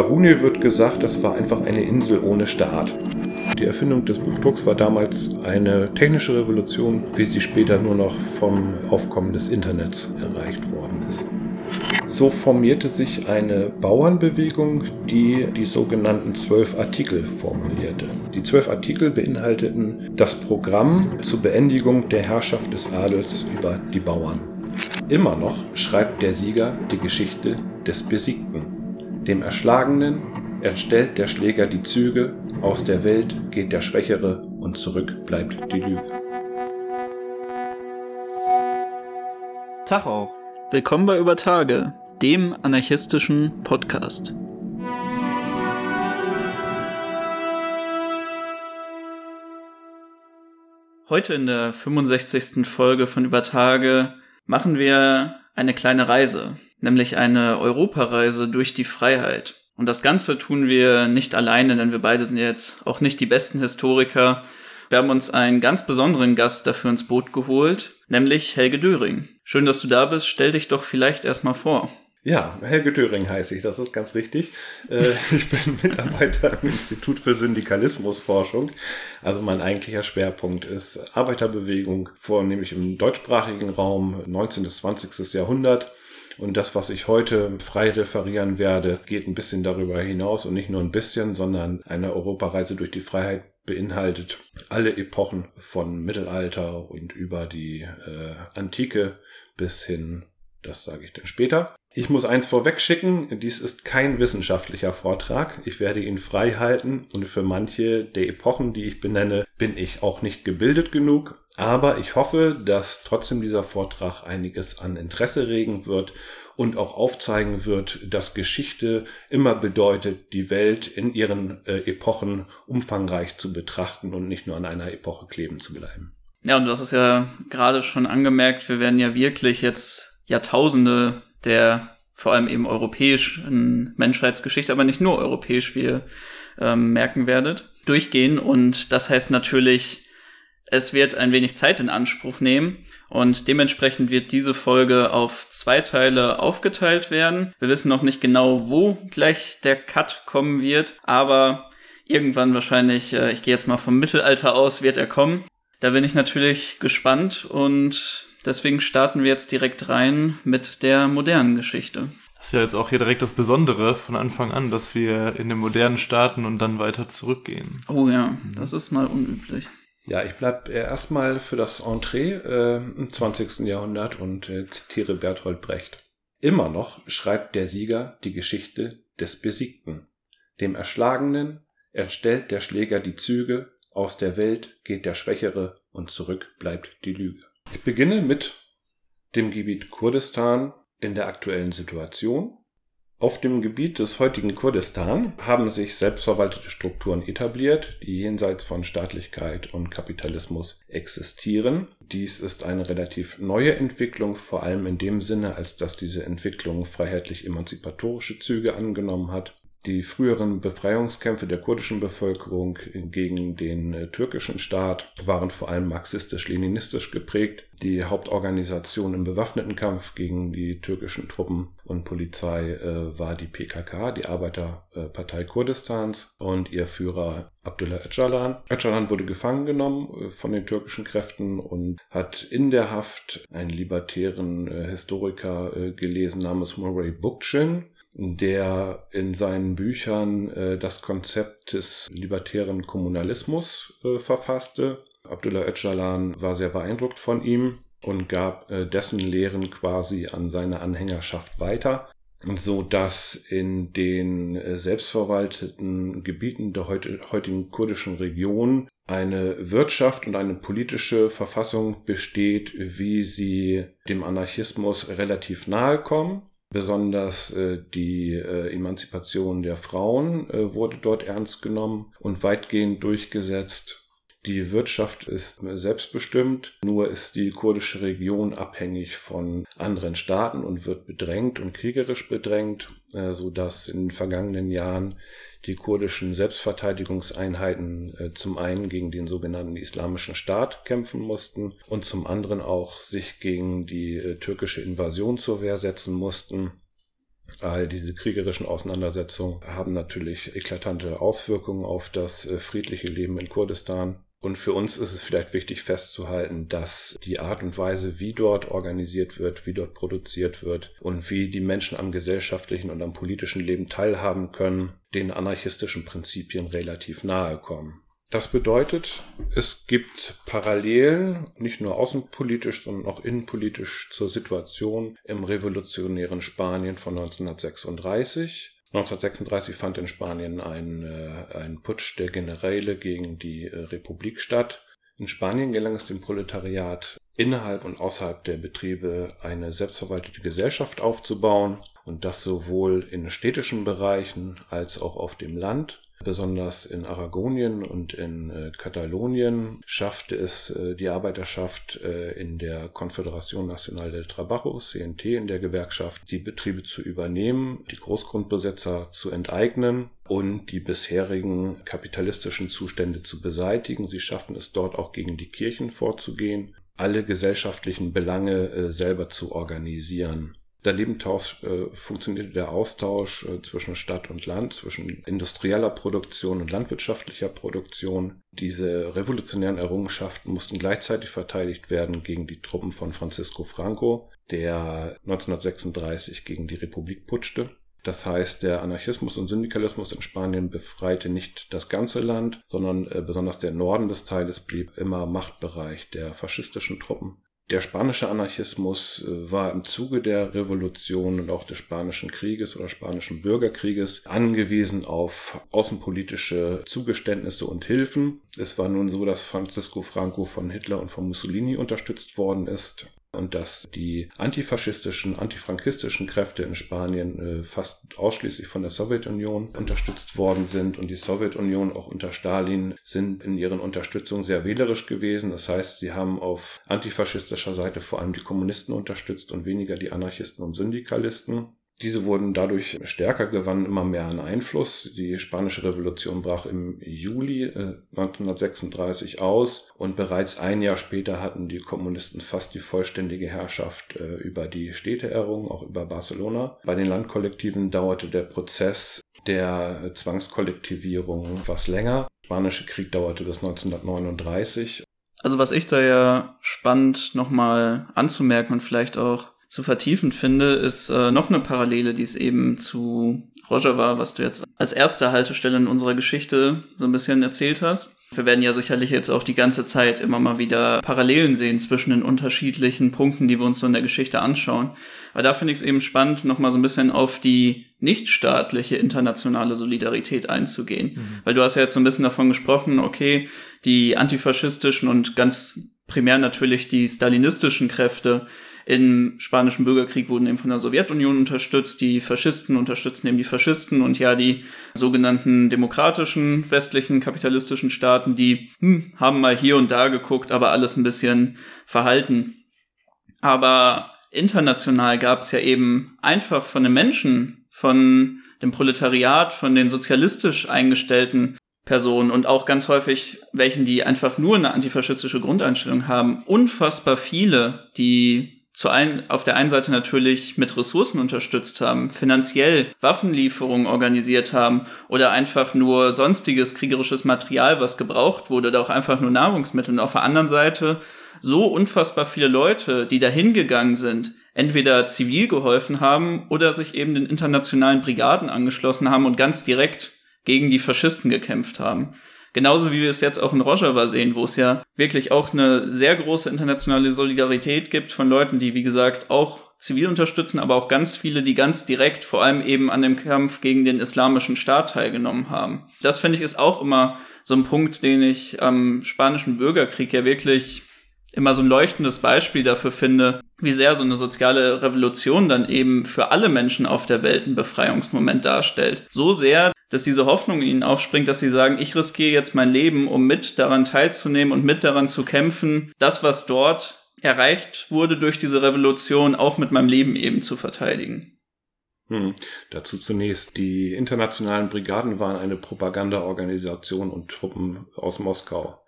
Rune wird gesagt, das war einfach eine Insel ohne Staat. Die Erfindung des Buchdrucks war damals eine technische Revolution, wie sie später nur noch vom Aufkommen des Internets erreicht worden ist. So formierte sich eine Bauernbewegung, die die sogenannten zwölf Artikel formulierte. Die zwölf Artikel beinhalteten das Programm zur Beendigung der Herrschaft des Adels über die Bauern. Immer noch schreibt der Sieger die Geschichte des Besiegten. Dem Erschlagenen erstellt der Schläger die Züge, aus der Welt geht der Schwächere und zurück bleibt die Lüge. Tag auch. Willkommen bei Über Tage, dem anarchistischen Podcast. Heute in der 65. Folge von Über Tage machen wir eine kleine Reise, nämlich eine Europareise durch die Freiheit. Und das Ganze tun wir nicht alleine, denn wir beide sind jetzt auch nicht die besten Historiker. Wir haben uns einen ganz besonderen Gast dafür ins Boot geholt, nämlich Helge Döring. Schön, dass du da bist. Stell dich doch vielleicht erstmal vor. Ja, Helge Döring heiße ich, das ist ganz richtig. Äh, ich bin Mitarbeiter im Institut für Syndikalismusforschung. Also mein eigentlicher Schwerpunkt ist Arbeiterbewegung, vornehmlich im deutschsprachigen Raum, 19. bis 20. Jahrhundert. Und das, was ich heute frei referieren werde, geht ein bisschen darüber hinaus und nicht nur ein bisschen, sondern eine Europareise durch die Freiheit beinhaltet alle Epochen von Mittelalter und über die äh, Antike bis hin, das sage ich dann später. Ich muss eins vorweg schicken, dies ist kein wissenschaftlicher Vortrag. Ich werde ihn frei halten und für manche der Epochen, die ich benenne, bin ich auch nicht gebildet genug. Aber ich hoffe, dass trotzdem dieser Vortrag einiges an Interesse regen wird und auch aufzeigen wird, dass Geschichte immer bedeutet, die Welt in ihren äh, Epochen umfangreich zu betrachten und nicht nur an einer Epoche kleben zu bleiben. Ja, und du hast es ja gerade schon angemerkt, wir werden ja wirklich jetzt Jahrtausende der vor allem eben europäischen Menschheitsgeschichte, aber nicht nur europäisch, wie ihr ähm, merken werdet, durchgehen. Und das heißt natürlich, es wird ein wenig Zeit in Anspruch nehmen und dementsprechend wird diese Folge auf zwei Teile aufgeteilt werden. Wir wissen noch nicht genau, wo gleich der Cut kommen wird, aber irgendwann wahrscheinlich, äh, ich gehe jetzt mal vom Mittelalter aus, wird er kommen. Da bin ich natürlich gespannt und Deswegen starten wir jetzt direkt rein mit der modernen Geschichte. Das ist ja jetzt auch hier direkt das Besondere von Anfang an, dass wir in dem modernen starten und dann weiter zurückgehen. Oh ja, mhm. das ist mal unüblich. Ja, ich bleib erstmal für das Entree äh, im 20. Jahrhundert und äh, zitiere Bertolt Brecht. Immer noch schreibt der Sieger die Geschichte des Besiegten. Dem Erschlagenen erstellt der Schläger die Züge, aus der Welt geht der Schwächere und zurück bleibt die Lüge. Ich beginne mit dem Gebiet Kurdistan in der aktuellen Situation. Auf dem Gebiet des heutigen Kurdistan haben sich selbstverwaltete Strukturen etabliert, die jenseits von Staatlichkeit und Kapitalismus existieren. Dies ist eine relativ neue Entwicklung, vor allem in dem Sinne, als dass diese Entwicklung freiheitlich-emanzipatorische Züge angenommen hat. Die früheren Befreiungskämpfe der kurdischen Bevölkerung gegen den äh, türkischen Staat waren vor allem marxistisch-leninistisch geprägt. Die Hauptorganisation im bewaffneten Kampf gegen die türkischen Truppen und Polizei äh, war die PKK, die Arbeiterpartei Kurdistans und ihr Führer Abdullah Öcalan. Öcalan wurde gefangen genommen äh, von den türkischen Kräften und hat in der Haft einen libertären Historiker gelesen namens Murray Bookchin der in seinen Büchern äh, das Konzept des libertären Kommunalismus äh, verfasste. Abdullah Öcalan war sehr beeindruckt von ihm und gab äh, dessen Lehren quasi an seine Anhängerschaft weiter, so dass in den äh, selbstverwalteten Gebieten der heutigen kurdischen Region eine Wirtschaft und eine politische Verfassung besteht, wie sie dem Anarchismus relativ nahe kommen Besonders äh, die äh, Emanzipation der Frauen äh, wurde dort ernst genommen und weitgehend durchgesetzt. Die Wirtschaft ist selbstbestimmt, nur ist die kurdische Region abhängig von anderen Staaten und wird bedrängt und kriegerisch bedrängt, äh, so dass in den vergangenen Jahren die kurdischen Selbstverteidigungseinheiten äh, zum einen gegen den sogenannten Islamischen Staat kämpfen mussten und zum anderen auch sich gegen die äh, türkische Invasion zur Wehr setzen mussten. All diese kriegerischen Auseinandersetzungen haben natürlich eklatante Auswirkungen auf das friedliche Leben in Kurdistan. Und für uns ist es vielleicht wichtig festzuhalten, dass die Art und Weise, wie dort organisiert wird, wie dort produziert wird und wie die Menschen am gesellschaftlichen und am politischen Leben teilhaben können, den anarchistischen Prinzipien relativ nahe kommen. Das bedeutet, es gibt Parallelen, nicht nur außenpolitisch, sondern auch innenpolitisch zur Situation im revolutionären Spanien von 1936. 1936 fand in Spanien ein, äh, ein Putsch der Generäle gegen die äh, Republik statt. In Spanien gelang es dem Proletariat, innerhalb und außerhalb der Betriebe eine selbstverwaltete Gesellschaft aufzubauen und das sowohl in städtischen Bereichen als auch auf dem Land. Besonders in Aragonien und in äh, Katalonien schaffte es äh, die Arbeiterschaft äh, in der Confederación Nacional del Trabajo, CNT, in der Gewerkschaft, die Betriebe zu übernehmen, die Großgrundbesitzer zu enteignen und die bisherigen kapitalistischen Zustände zu beseitigen. Sie schafften es dort auch gegen die Kirchen vorzugehen, alle gesellschaftlichen Belange selber zu organisieren. Daneben tausch, äh, funktionierte der Austausch äh, zwischen Stadt und Land, zwischen industrieller Produktion und landwirtschaftlicher Produktion. Diese revolutionären Errungenschaften mussten gleichzeitig verteidigt werden gegen die Truppen von Francisco Franco, der 1936 gegen die Republik putschte. Das heißt, der Anarchismus und Syndikalismus in Spanien befreite nicht das ganze Land, sondern äh, besonders der Norden des Teiles blieb immer Machtbereich der faschistischen Truppen. Der spanische Anarchismus äh, war im Zuge der Revolution und auch des spanischen Krieges oder spanischen Bürgerkrieges angewiesen auf außenpolitische Zugeständnisse und Hilfen. Es war nun so, dass Francisco Franco von Hitler und von Mussolini unterstützt worden ist und dass die antifaschistischen, antifrankistischen Kräfte in Spanien äh, fast ausschließlich von der Sowjetunion unterstützt worden sind und die Sowjetunion auch unter Stalin sind in ihren Unterstützung sehr wählerisch gewesen. Das heißt, sie haben auf antifaschistischer Seite vor allem die Kommunisten unterstützt und weniger die Anarchisten und Syndikalisten. Diese wurden dadurch stärker, gewannen immer mehr an Einfluss. Die spanische Revolution brach im Juli äh, 1936 aus und bereits ein Jahr später hatten die Kommunisten fast die vollständige Herrschaft äh, über die Städte errungen, auch über Barcelona. Bei den Landkollektiven dauerte der Prozess der Zwangskollektivierung etwas länger. Der Spanische Krieg dauerte bis 1939. Also was ich da ja spannend nochmal anzumerken und vielleicht auch zu vertiefend finde, ist äh, noch eine Parallele, die es eben zu Roger war, was du jetzt als erste Haltestelle in unserer Geschichte so ein bisschen erzählt hast. Wir werden ja sicherlich jetzt auch die ganze Zeit immer mal wieder Parallelen sehen zwischen den unterschiedlichen Punkten, die wir uns so in der Geschichte anschauen. Aber da finde ich es eben spannend, nochmal so ein bisschen auf die nichtstaatliche internationale Solidarität einzugehen. Mhm. Weil du hast ja jetzt so ein bisschen davon gesprochen, okay, die antifaschistischen und ganz primär natürlich die stalinistischen Kräfte im spanischen Bürgerkrieg wurden eben von der Sowjetunion unterstützt, die Faschisten unterstützen eben die Faschisten und ja, die sogenannten demokratischen westlichen kapitalistischen Staaten, die hm, haben mal hier und da geguckt, aber alles ein bisschen verhalten. Aber international gab es ja eben einfach von den Menschen, von dem Proletariat, von den sozialistisch eingestellten Personen und auch ganz häufig welchen, die einfach nur eine antifaschistische Grundeinstellung haben, unfassbar viele, die zu ein, auf der einen Seite natürlich mit Ressourcen unterstützt haben, finanziell Waffenlieferungen organisiert haben oder einfach nur sonstiges kriegerisches Material, was gebraucht wurde, oder auch einfach nur Nahrungsmittel. Und auf der anderen Seite so unfassbar viele Leute, die dahin gegangen sind, entweder zivil geholfen haben oder sich eben den internationalen Brigaden angeschlossen haben und ganz direkt gegen die Faschisten gekämpft haben. Genauso wie wir es jetzt auch in Rojava sehen, wo es ja wirklich auch eine sehr große internationale Solidarität gibt von Leuten, die, wie gesagt, auch zivil unterstützen, aber auch ganz viele, die ganz direkt vor allem eben an dem Kampf gegen den islamischen Staat teilgenommen haben. Das finde ich ist auch immer so ein Punkt, den ich am spanischen Bürgerkrieg ja wirklich immer so ein leuchtendes Beispiel dafür finde, wie sehr so eine soziale Revolution dann eben für alle Menschen auf der Welt einen Befreiungsmoment darstellt. So sehr, dass diese Hoffnung in ihnen aufspringt, dass sie sagen, ich riskiere jetzt mein Leben, um mit daran teilzunehmen und mit daran zu kämpfen, das, was dort erreicht wurde durch diese Revolution, auch mit meinem Leben eben zu verteidigen. Hm. Dazu zunächst, die internationalen Brigaden waren eine Propagandaorganisation und Truppen aus Moskau.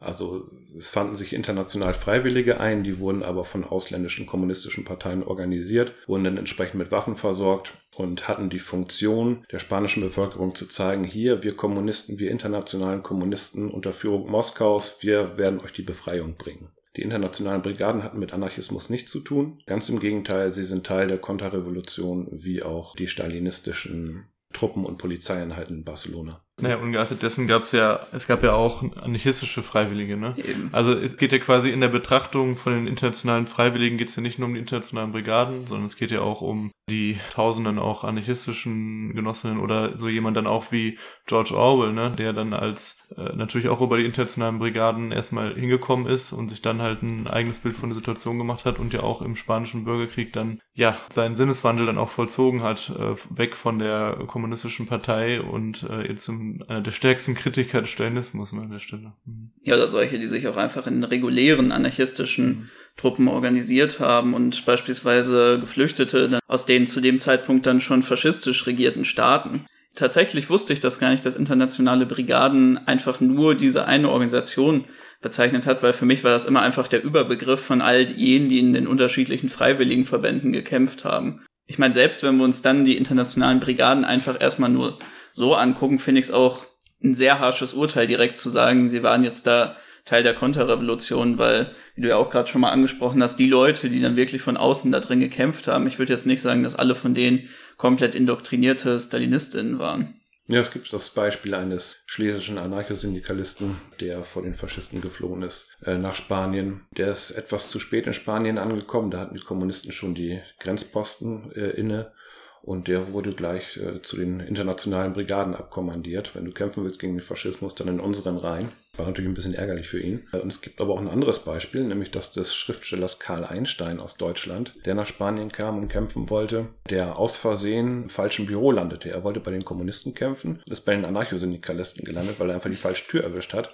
Also es fanden sich international Freiwillige ein, die wurden aber von ausländischen kommunistischen Parteien organisiert, wurden dann entsprechend mit Waffen versorgt und hatten die Funktion der spanischen Bevölkerung zu zeigen, hier, wir Kommunisten, wir internationalen Kommunisten unter Führung Moskaus, wir werden euch die Befreiung bringen. Die internationalen Brigaden hatten mit Anarchismus nichts zu tun. Ganz im Gegenteil, sie sind Teil der Konterrevolution wie auch die stalinistischen Truppen und Polizeieinheiten in Barcelona. Naja, ungeachtet dessen gab es ja, es gab ja auch anarchistische Freiwillige, ne? Eben. Also es geht ja quasi in der Betrachtung von den internationalen Freiwilligen geht es ja nicht nur um die internationalen Brigaden, sondern es geht ja auch um die tausenden auch anarchistischen Genossinnen oder so jemand dann auch wie George Orwell, ne, der dann als äh, natürlich auch über die internationalen Brigaden erstmal hingekommen ist und sich dann halt ein eigenes Bild von der Situation gemacht hat und ja auch im spanischen Bürgerkrieg dann ja seinen Sinneswandel dann auch vollzogen hat, äh, weg von der kommunistischen Partei und äh, jetzt einer der stärksten Kritiker des Stalinismus an der Stelle. Mhm. Ja, oder solche, die sich auch einfach in regulären anarchistischen mhm. Truppen organisiert haben und beispielsweise Geflüchtete aus den zu dem Zeitpunkt dann schon faschistisch regierten Staaten. Tatsächlich wusste ich das gar nicht, dass internationale Brigaden einfach nur diese eine Organisation bezeichnet hat, weil für mich war das immer einfach der Überbegriff von all jenen, die in den unterschiedlichen freiwilligen Verbänden gekämpft haben. Ich meine, selbst wenn wir uns dann die internationalen Brigaden einfach erstmal nur so angucken, finde ich es auch ein sehr harsches Urteil, direkt zu sagen, sie waren jetzt da Teil der Konterrevolution, weil, wie du ja auch gerade schon mal angesprochen hast, die Leute, die dann wirklich von außen da drin gekämpft haben, ich würde jetzt nicht sagen, dass alle von denen komplett indoktrinierte Stalinistinnen waren. Ja, es gibt das Beispiel eines schlesischen Anarchosyndikalisten, der vor den Faschisten geflohen ist, äh, nach Spanien. Der ist etwas zu spät in Spanien angekommen, da hatten die Kommunisten schon die Grenzposten äh, inne und der wurde gleich äh, zu den internationalen Brigaden abkommandiert. Wenn du kämpfen willst gegen den Faschismus, dann in unseren Reihen. War natürlich ein bisschen ärgerlich für ihn. Und es gibt aber auch ein anderes Beispiel, nämlich das des Schriftstellers Karl Einstein aus Deutschland, der nach Spanien kam und kämpfen wollte, der aus Versehen im falschen Büro landete. Er wollte bei den Kommunisten kämpfen, ist bei den Anarchosyndikalisten gelandet, weil er einfach die falsche Tür erwischt hat.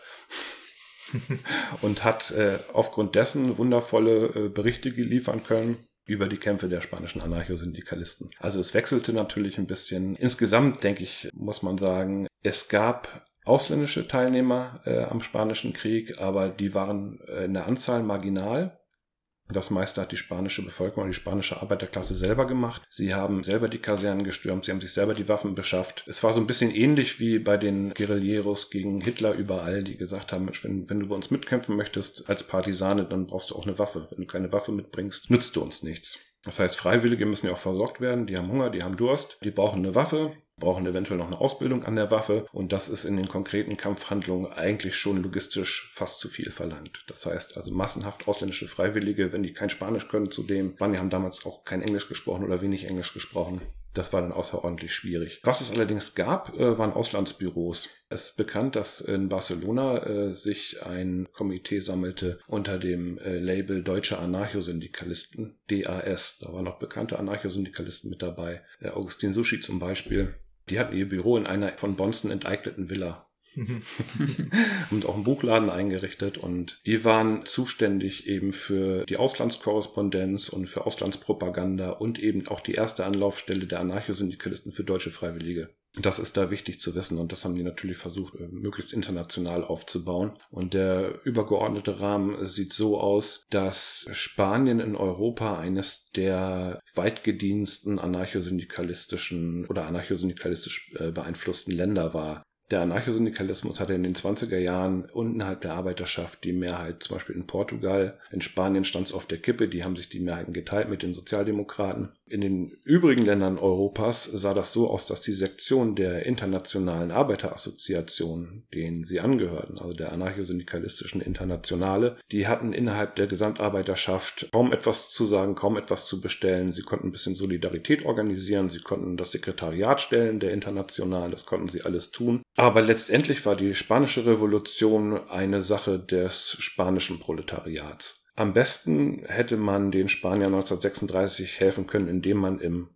und hat äh, aufgrund dessen wundervolle äh, Berichte geliefern können über die Kämpfe der spanischen Anarchosyndikalisten. Also es wechselte natürlich ein bisschen. Insgesamt, denke ich, muss man sagen, es gab ausländische Teilnehmer äh, am Spanischen Krieg, aber die waren äh, in der Anzahl marginal. Das meiste hat die spanische Bevölkerung, die spanische Arbeiterklasse selber gemacht. Sie haben selber die Kasernen gestürmt, sie haben sich selber die Waffen beschafft. Es war so ein bisschen ähnlich wie bei den Guerilleros gegen Hitler überall, die gesagt haben, Mensch, wenn, wenn du bei uns mitkämpfen möchtest als Partisane, dann brauchst du auch eine Waffe. Wenn du keine Waffe mitbringst, nützt du uns nichts. Das heißt, Freiwillige müssen ja auch versorgt werden, die haben Hunger, die haben Durst, die brauchen eine Waffe, brauchen eventuell noch eine Ausbildung an der Waffe und das ist in den konkreten Kampfhandlungen eigentlich schon logistisch fast zu viel verlangt. Das heißt also massenhaft ausländische Freiwillige, wenn die kein Spanisch können zudem, Spanier haben damals auch kein Englisch gesprochen oder wenig Englisch gesprochen. Das war dann außerordentlich schwierig. Was es allerdings gab, äh, waren Auslandsbüros. Es ist bekannt, dass in Barcelona äh, sich ein Komitee sammelte unter dem äh, Label Deutsche Anarchosyndikalisten, DAS. Da waren noch bekannte Anarchosyndikalisten mit dabei. Augustin Sushi zum Beispiel, die hatten ihr Büro in einer von Bonzen enteigneten Villa. und auch einen Buchladen eingerichtet und die waren zuständig eben für die Auslandskorrespondenz und für Auslandspropaganda und eben auch die erste Anlaufstelle der Anarchosyndikalisten für deutsche Freiwillige. Das ist da wichtig zu wissen und das haben die natürlich versucht, äh, möglichst international aufzubauen. Und der übergeordnete Rahmen sieht so aus, dass Spanien in Europa eines der weitgediensten anarchosyndikalistischen oder anarchosyndikalistisch äh, beeinflussten Länder war. Der Anarchosyndikalismus hatte in den 20er Jahren unterhalb der Arbeiterschaft die Mehrheit, zum Beispiel in Portugal. In Spanien stand es auf der Kippe, die haben sich die Mehrheiten geteilt mit den Sozialdemokraten. In den übrigen Ländern Europas sah das so aus, dass die Sektion der internationalen Arbeiterassoziation, denen sie angehörten, also der anarchosyndikalistischen Internationale, die hatten innerhalb der Gesamtarbeiterschaft kaum etwas zu sagen, kaum etwas zu bestellen. Sie konnten ein bisschen Solidarität organisieren, sie konnten das Sekretariat stellen der Internationalen, das konnten sie alles tun. Aber letztendlich war die spanische Revolution eine Sache des spanischen Proletariats. Am besten hätte man den Spaniern 1936 helfen können, indem man im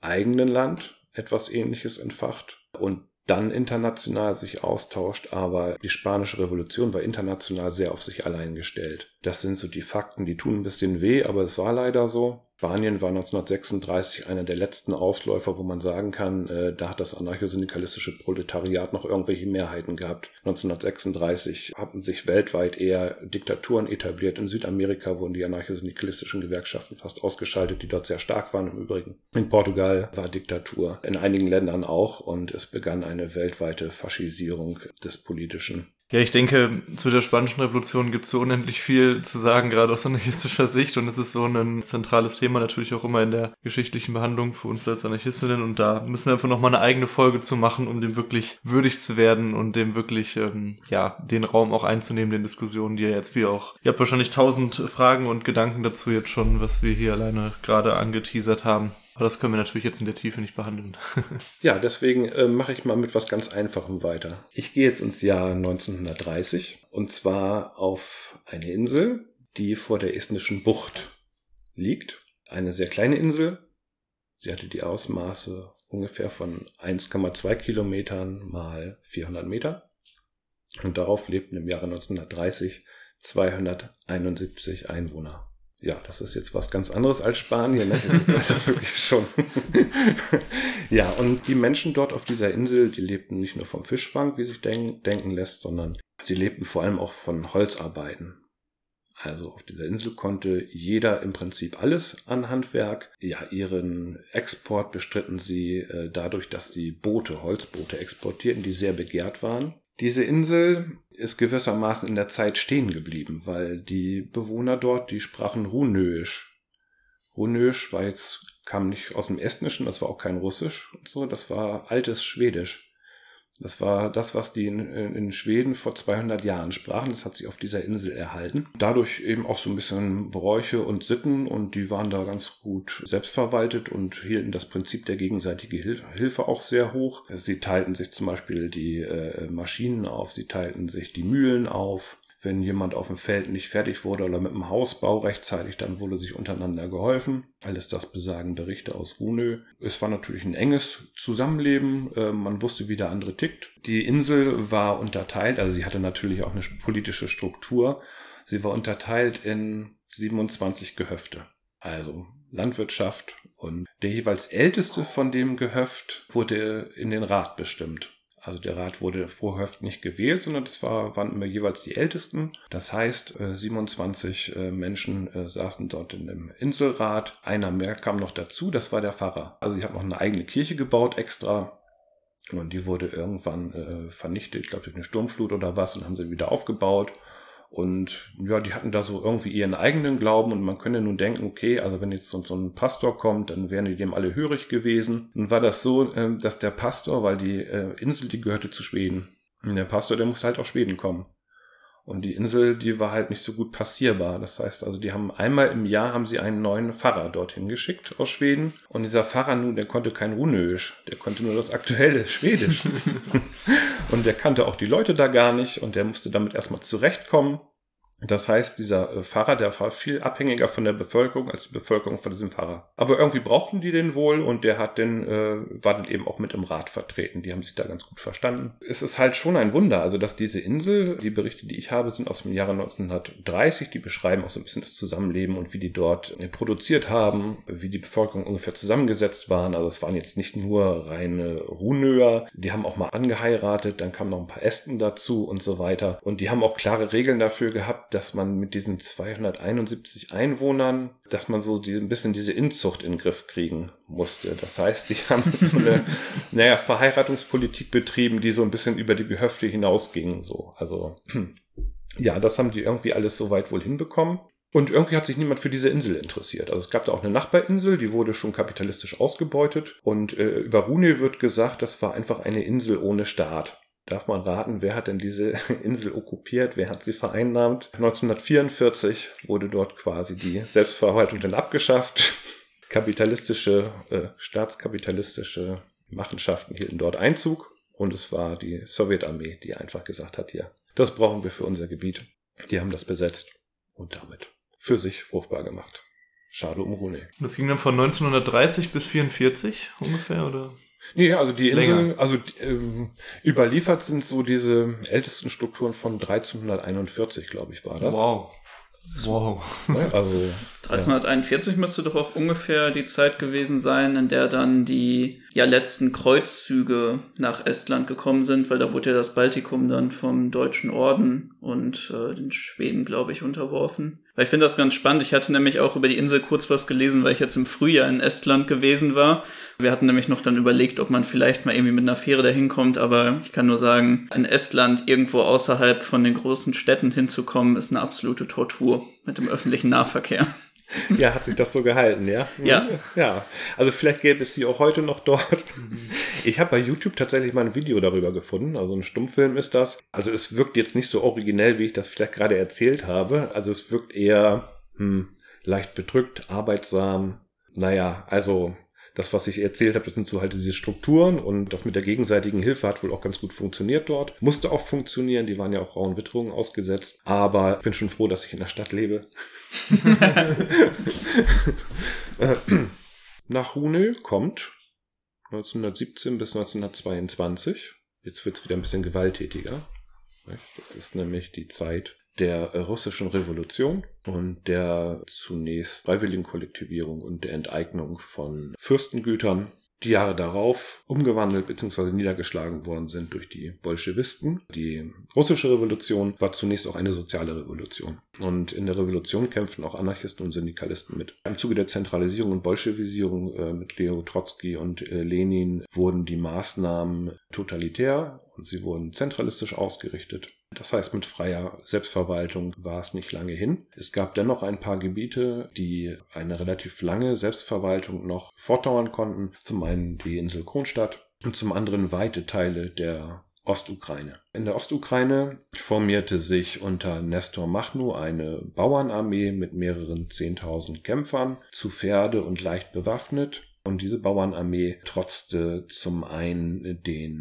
eigenen Land etwas Ähnliches entfacht und dann international sich austauscht, aber die spanische Revolution war international sehr auf sich allein gestellt. Das sind so die Fakten, die tun ein bisschen weh, aber es war leider so. Spanien war 1936 einer der letzten Ausläufer, wo man sagen kann, äh, da hat das anarchosyndikalistische Proletariat noch irgendwelche Mehrheiten gehabt. 1936 hatten sich weltweit eher Diktaturen etabliert. In Südamerika wurden die anarchosyndikalistischen Gewerkschaften fast ausgeschaltet, die dort sehr stark waren im Übrigen. In Portugal war Diktatur, in einigen Ländern auch und es begann eine weltweite Faschisierung des Politischen. Ja, ich denke, zu der Spanischen Revolution gibt es so unendlich viel zu sagen, gerade aus anarchistischer Sicht. Und es ist so ein zentrales Thema natürlich auch immer in der geschichtlichen Behandlung für uns als Anarchistinnen. Und da müssen wir einfach nochmal eine eigene Folge zu machen, um dem wirklich würdig zu werden und dem wirklich, ähm, ja, den Raum auch einzunehmen, den Diskussionen, die ja jetzt wie auch, ihr habt wahrscheinlich tausend Fragen und Gedanken dazu jetzt schon, was wir hier alleine gerade angeteasert haben. Aber das können wir natürlich jetzt in der Tiefe nicht behandeln. ja, deswegen äh, mache ich mal mit was ganz Einfachem weiter. Ich gehe jetzt ins Jahr 1930 und zwar auf eine Insel, die vor der estnischen Bucht liegt. Eine sehr kleine Insel. Sie hatte die Ausmaße ungefähr von 1,2 Kilometern mal 400 Meter. Und darauf lebten im Jahre 1930 271 Einwohner ja, das ist jetzt was ganz anderes als Spanien. Ne? Das ist also wirklich schon. ja, und die Menschen dort auf dieser Insel, die lebten nicht nur vom Fischfang, wie sich denk denken lässt, sondern sie lebten vor allem auch von Holzarbeiten. Also auf dieser Insel konnte jeder im Prinzip alles an Handwerk. Ja, ihren Export bestritten sie äh, dadurch, dass sie Boote, Holzboote exportierten, die sehr begehrt waren. Diese Insel ist gewissermaßen in der Zeit stehen geblieben, weil die Bewohner dort, die sprachen Runöisch. Runöisch war jetzt, kam nicht aus dem Estnischen, das war auch kein Russisch und so, das war altes Schwedisch. Das war das, was die in, in, Schweden vor 200 Jahren sprachen. Das hat sich auf dieser Insel erhalten. Dadurch eben auch so ein bisschen Bräuche und Sitten und die waren da ganz gut selbstverwaltet und hielten das Prinzip der gegenseitigen Hilfe auch sehr hoch. Sie teilten sich zum Beispiel die äh, Maschinen auf, sie teilten sich die Mühlen auf wenn jemand auf dem Feld nicht fertig wurde oder mit dem Hausbau rechtzeitig, dann wurde sich untereinander geholfen. Alles das besagen Berichte aus Runö. Es war natürlich ein enges Zusammenleben. Äh, man wusste, wie der andere tickt. Die Insel war unterteilt, also sie hatte natürlich auch eine politische Struktur. Sie war unterteilt in 27 Gehöfte. Also Landwirtschaft und der jeweils älteste von dem Gehöft wurde in den Rat bestimmt. Also der Rat wurde pro Höft nicht gewählt, sondern das war, waren immer jeweils die Ältesten. Das heißt, 27 äh, äh, Menschen äh, saßen dort in dem Inselrat. Einer mehr kam noch dazu, das war der Pfarrer. Also ich habe noch eine eigene Kirche gebaut extra. Und die wurde irgendwann vernichtet, ich glaube durch eine Sturmflut oder was, und haben sie wieder aufgebaut. Und ja, die hatten da so irgendwie ihren eigenen Glauben und man könnte nun denken, okay, also wenn jetzt so, so ein Pastor kommt, dann wären die dem alle hörig gewesen. Nun war das so, äh, dass der Pastor, weil die äh, Insel, die gehörte zu Schweden, und der Pastor, der musste halt aus Schweden kommen. Und die Insel, die war halt nicht so gut passierbar. Das heißt also, die haben einmal im Jahr haben sie einen neuen Pfarrer dorthin geschickt aus Schweden. Und dieser Pfarrer nun, der konnte kein Runöisch, der konnte nur das aktuelle Schwedisch. und der kannte auch die Leute da gar nicht und der musste damit erstmal zurechtkommen. Das heißt, dieser äh, Pfarrer, der war viel abhängiger von der Bevölkerung als die Bevölkerung von diesem Pfarrer. Aber irgendwie brauchten die den wohl und der hat den, äh, war dann eben auch mit im Rat vertreten. Die haben sich da ganz gut verstanden. Es ist halt schon ein Wunder, also dass diese Insel, die Berichte, die ich habe, sind aus dem Jahre 1930, die beschreiben auch so ein bisschen das Zusammenleben und wie die dort äh, produziert haben, wie die Bevölkerung ungefähr zusammengesetzt waren. Also es waren jetzt nicht nur reine Runöer, die haben auch mal angeheiratet, dann kamen noch ein paar Ästen dazu und so weiter. Und die haben auch klare Regeln dafür gehabt, dass man mit diesen 271 Einwohnern, dass man so ein bisschen diese Inzucht in den Griff kriegen musste. Das heißt, die haben so eine, naja, Verheiratungspolitik betrieben, die so ein bisschen über die Gehöfte hinausging, so. Also, ja, das haben die irgendwie alles so weit wohl hinbekommen. Und irgendwie hat sich niemand für diese Insel interessiert. Also es gab da auch eine Nachbarinsel, die wurde schon kapitalistisch ausgebeutet. Und äh, über Rune wird gesagt, das war einfach eine Insel ohne Staat. Darf man raten, wer hat denn diese Insel okkupiert? Wer hat sie vereinnahmt? 1944 wurde dort quasi die Selbstverwaltung dann abgeschafft. Kapitalistische, äh, staatskapitalistische Machenschaften hielten dort Einzug. Und es war die Sowjetarmee, die einfach gesagt hat, hier, das brauchen wir für unser Gebiet. Die haben das besetzt und damit für sich fruchtbar gemacht. Schade um Rune. Das ging dann von 1930 bis 1944 ungefähr, oder? Nee, also die Inseln, also ähm, überliefert sind so diese ältesten Strukturen von 1341, glaube ich, war das. Wow. Wow. Also 1341 müsste doch auch ungefähr die Zeit gewesen sein, in der dann die ja letzten Kreuzzüge nach Estland gekommen sind, weil da wurde ja das Baltikum dann vom Deutschen Orden und äh, den Schweden, glaube ich, unterworfen. Weil ich finde das ganz spannend. Ich hatte nämlich auch über die Insel kurz was gelesen, weil ich jetzt im Frühjahr in Estland gewesen war. Wir hatten nämlich noch dann überlegt, ob man vielleicht mal irgendwie mit einer Fähre dahin kommt, aber ich kann nur sagen, in Estland irgendwo außerhalb von den großen Städten hinzukommen, ist eine absolute Tortur mit dem öffentlichen Nahverkehr. Ja, hat sich das so gehalten, ja? Ja. Ja. Also vielleicht gäbe es sie auch heute noch dort. Ich habe bei YouTube tatsächlich mal ein Video darüber gefunden. Also ein Stummfilm ist das. Also es wirkt jetzt nicht so originell, wie ich das vielleicht gerade erzählt habe. Also es wirkt eher hm, leicht bedrückt, arbeitsam. Naja, also das, was ich erzählt habe, das sind so halt diese Strukturen und das mit der gegenseitigen Hilfe hat wohl auch ganz gut funktioniert dort. Musste auch funktionieren, die waren ja auch rauen Witterungen ausgesetzt. Aber ich bin schon froh, dass ich in der Stadt lebe. Nach Hune kommt 1917 bis 1922. Jetzt wird es wieder ein bisschen gewalttätiger. Das ist nämlich die Zeit der russischen Revolution und der zunächst freiwilligen Kollektivierung und der Enteignung von Fürstengütern die Jahre darauf umgewandelt bzw. niedergeschlagen worden sind durch die Bolschewisten. Die russische Revolution war zunächst auch eine soziale Revolution. Und in der Revolution kämpften auch Anarchisten und Syndikalisten mit. Im Zuge der Zentralisierung und Bolschewisierung äh, mit Leo Trotzki und äh, Lenin wurden die Maßnahmen totalitär und sie wurden zentralistisch ausgerichtet. Das heißt, mit freier Selbstverwaltung war es nicht lange hin. Es gab dennoch ein paar Gebiete, die eine relativ lange Selbstverwaltung noch fortdauern konnten. Zum einen die Insel Kronstadt und zum anderen weite Teile der Ostukraine. In der Ostukraine formierte sich unter Nestor Machnu eine Bauernarmee mit mehreren Zehntausend Kämpfern, zu Pferde und leicht bewaffnet. Und diese Bauernarmee trotzte zum einen den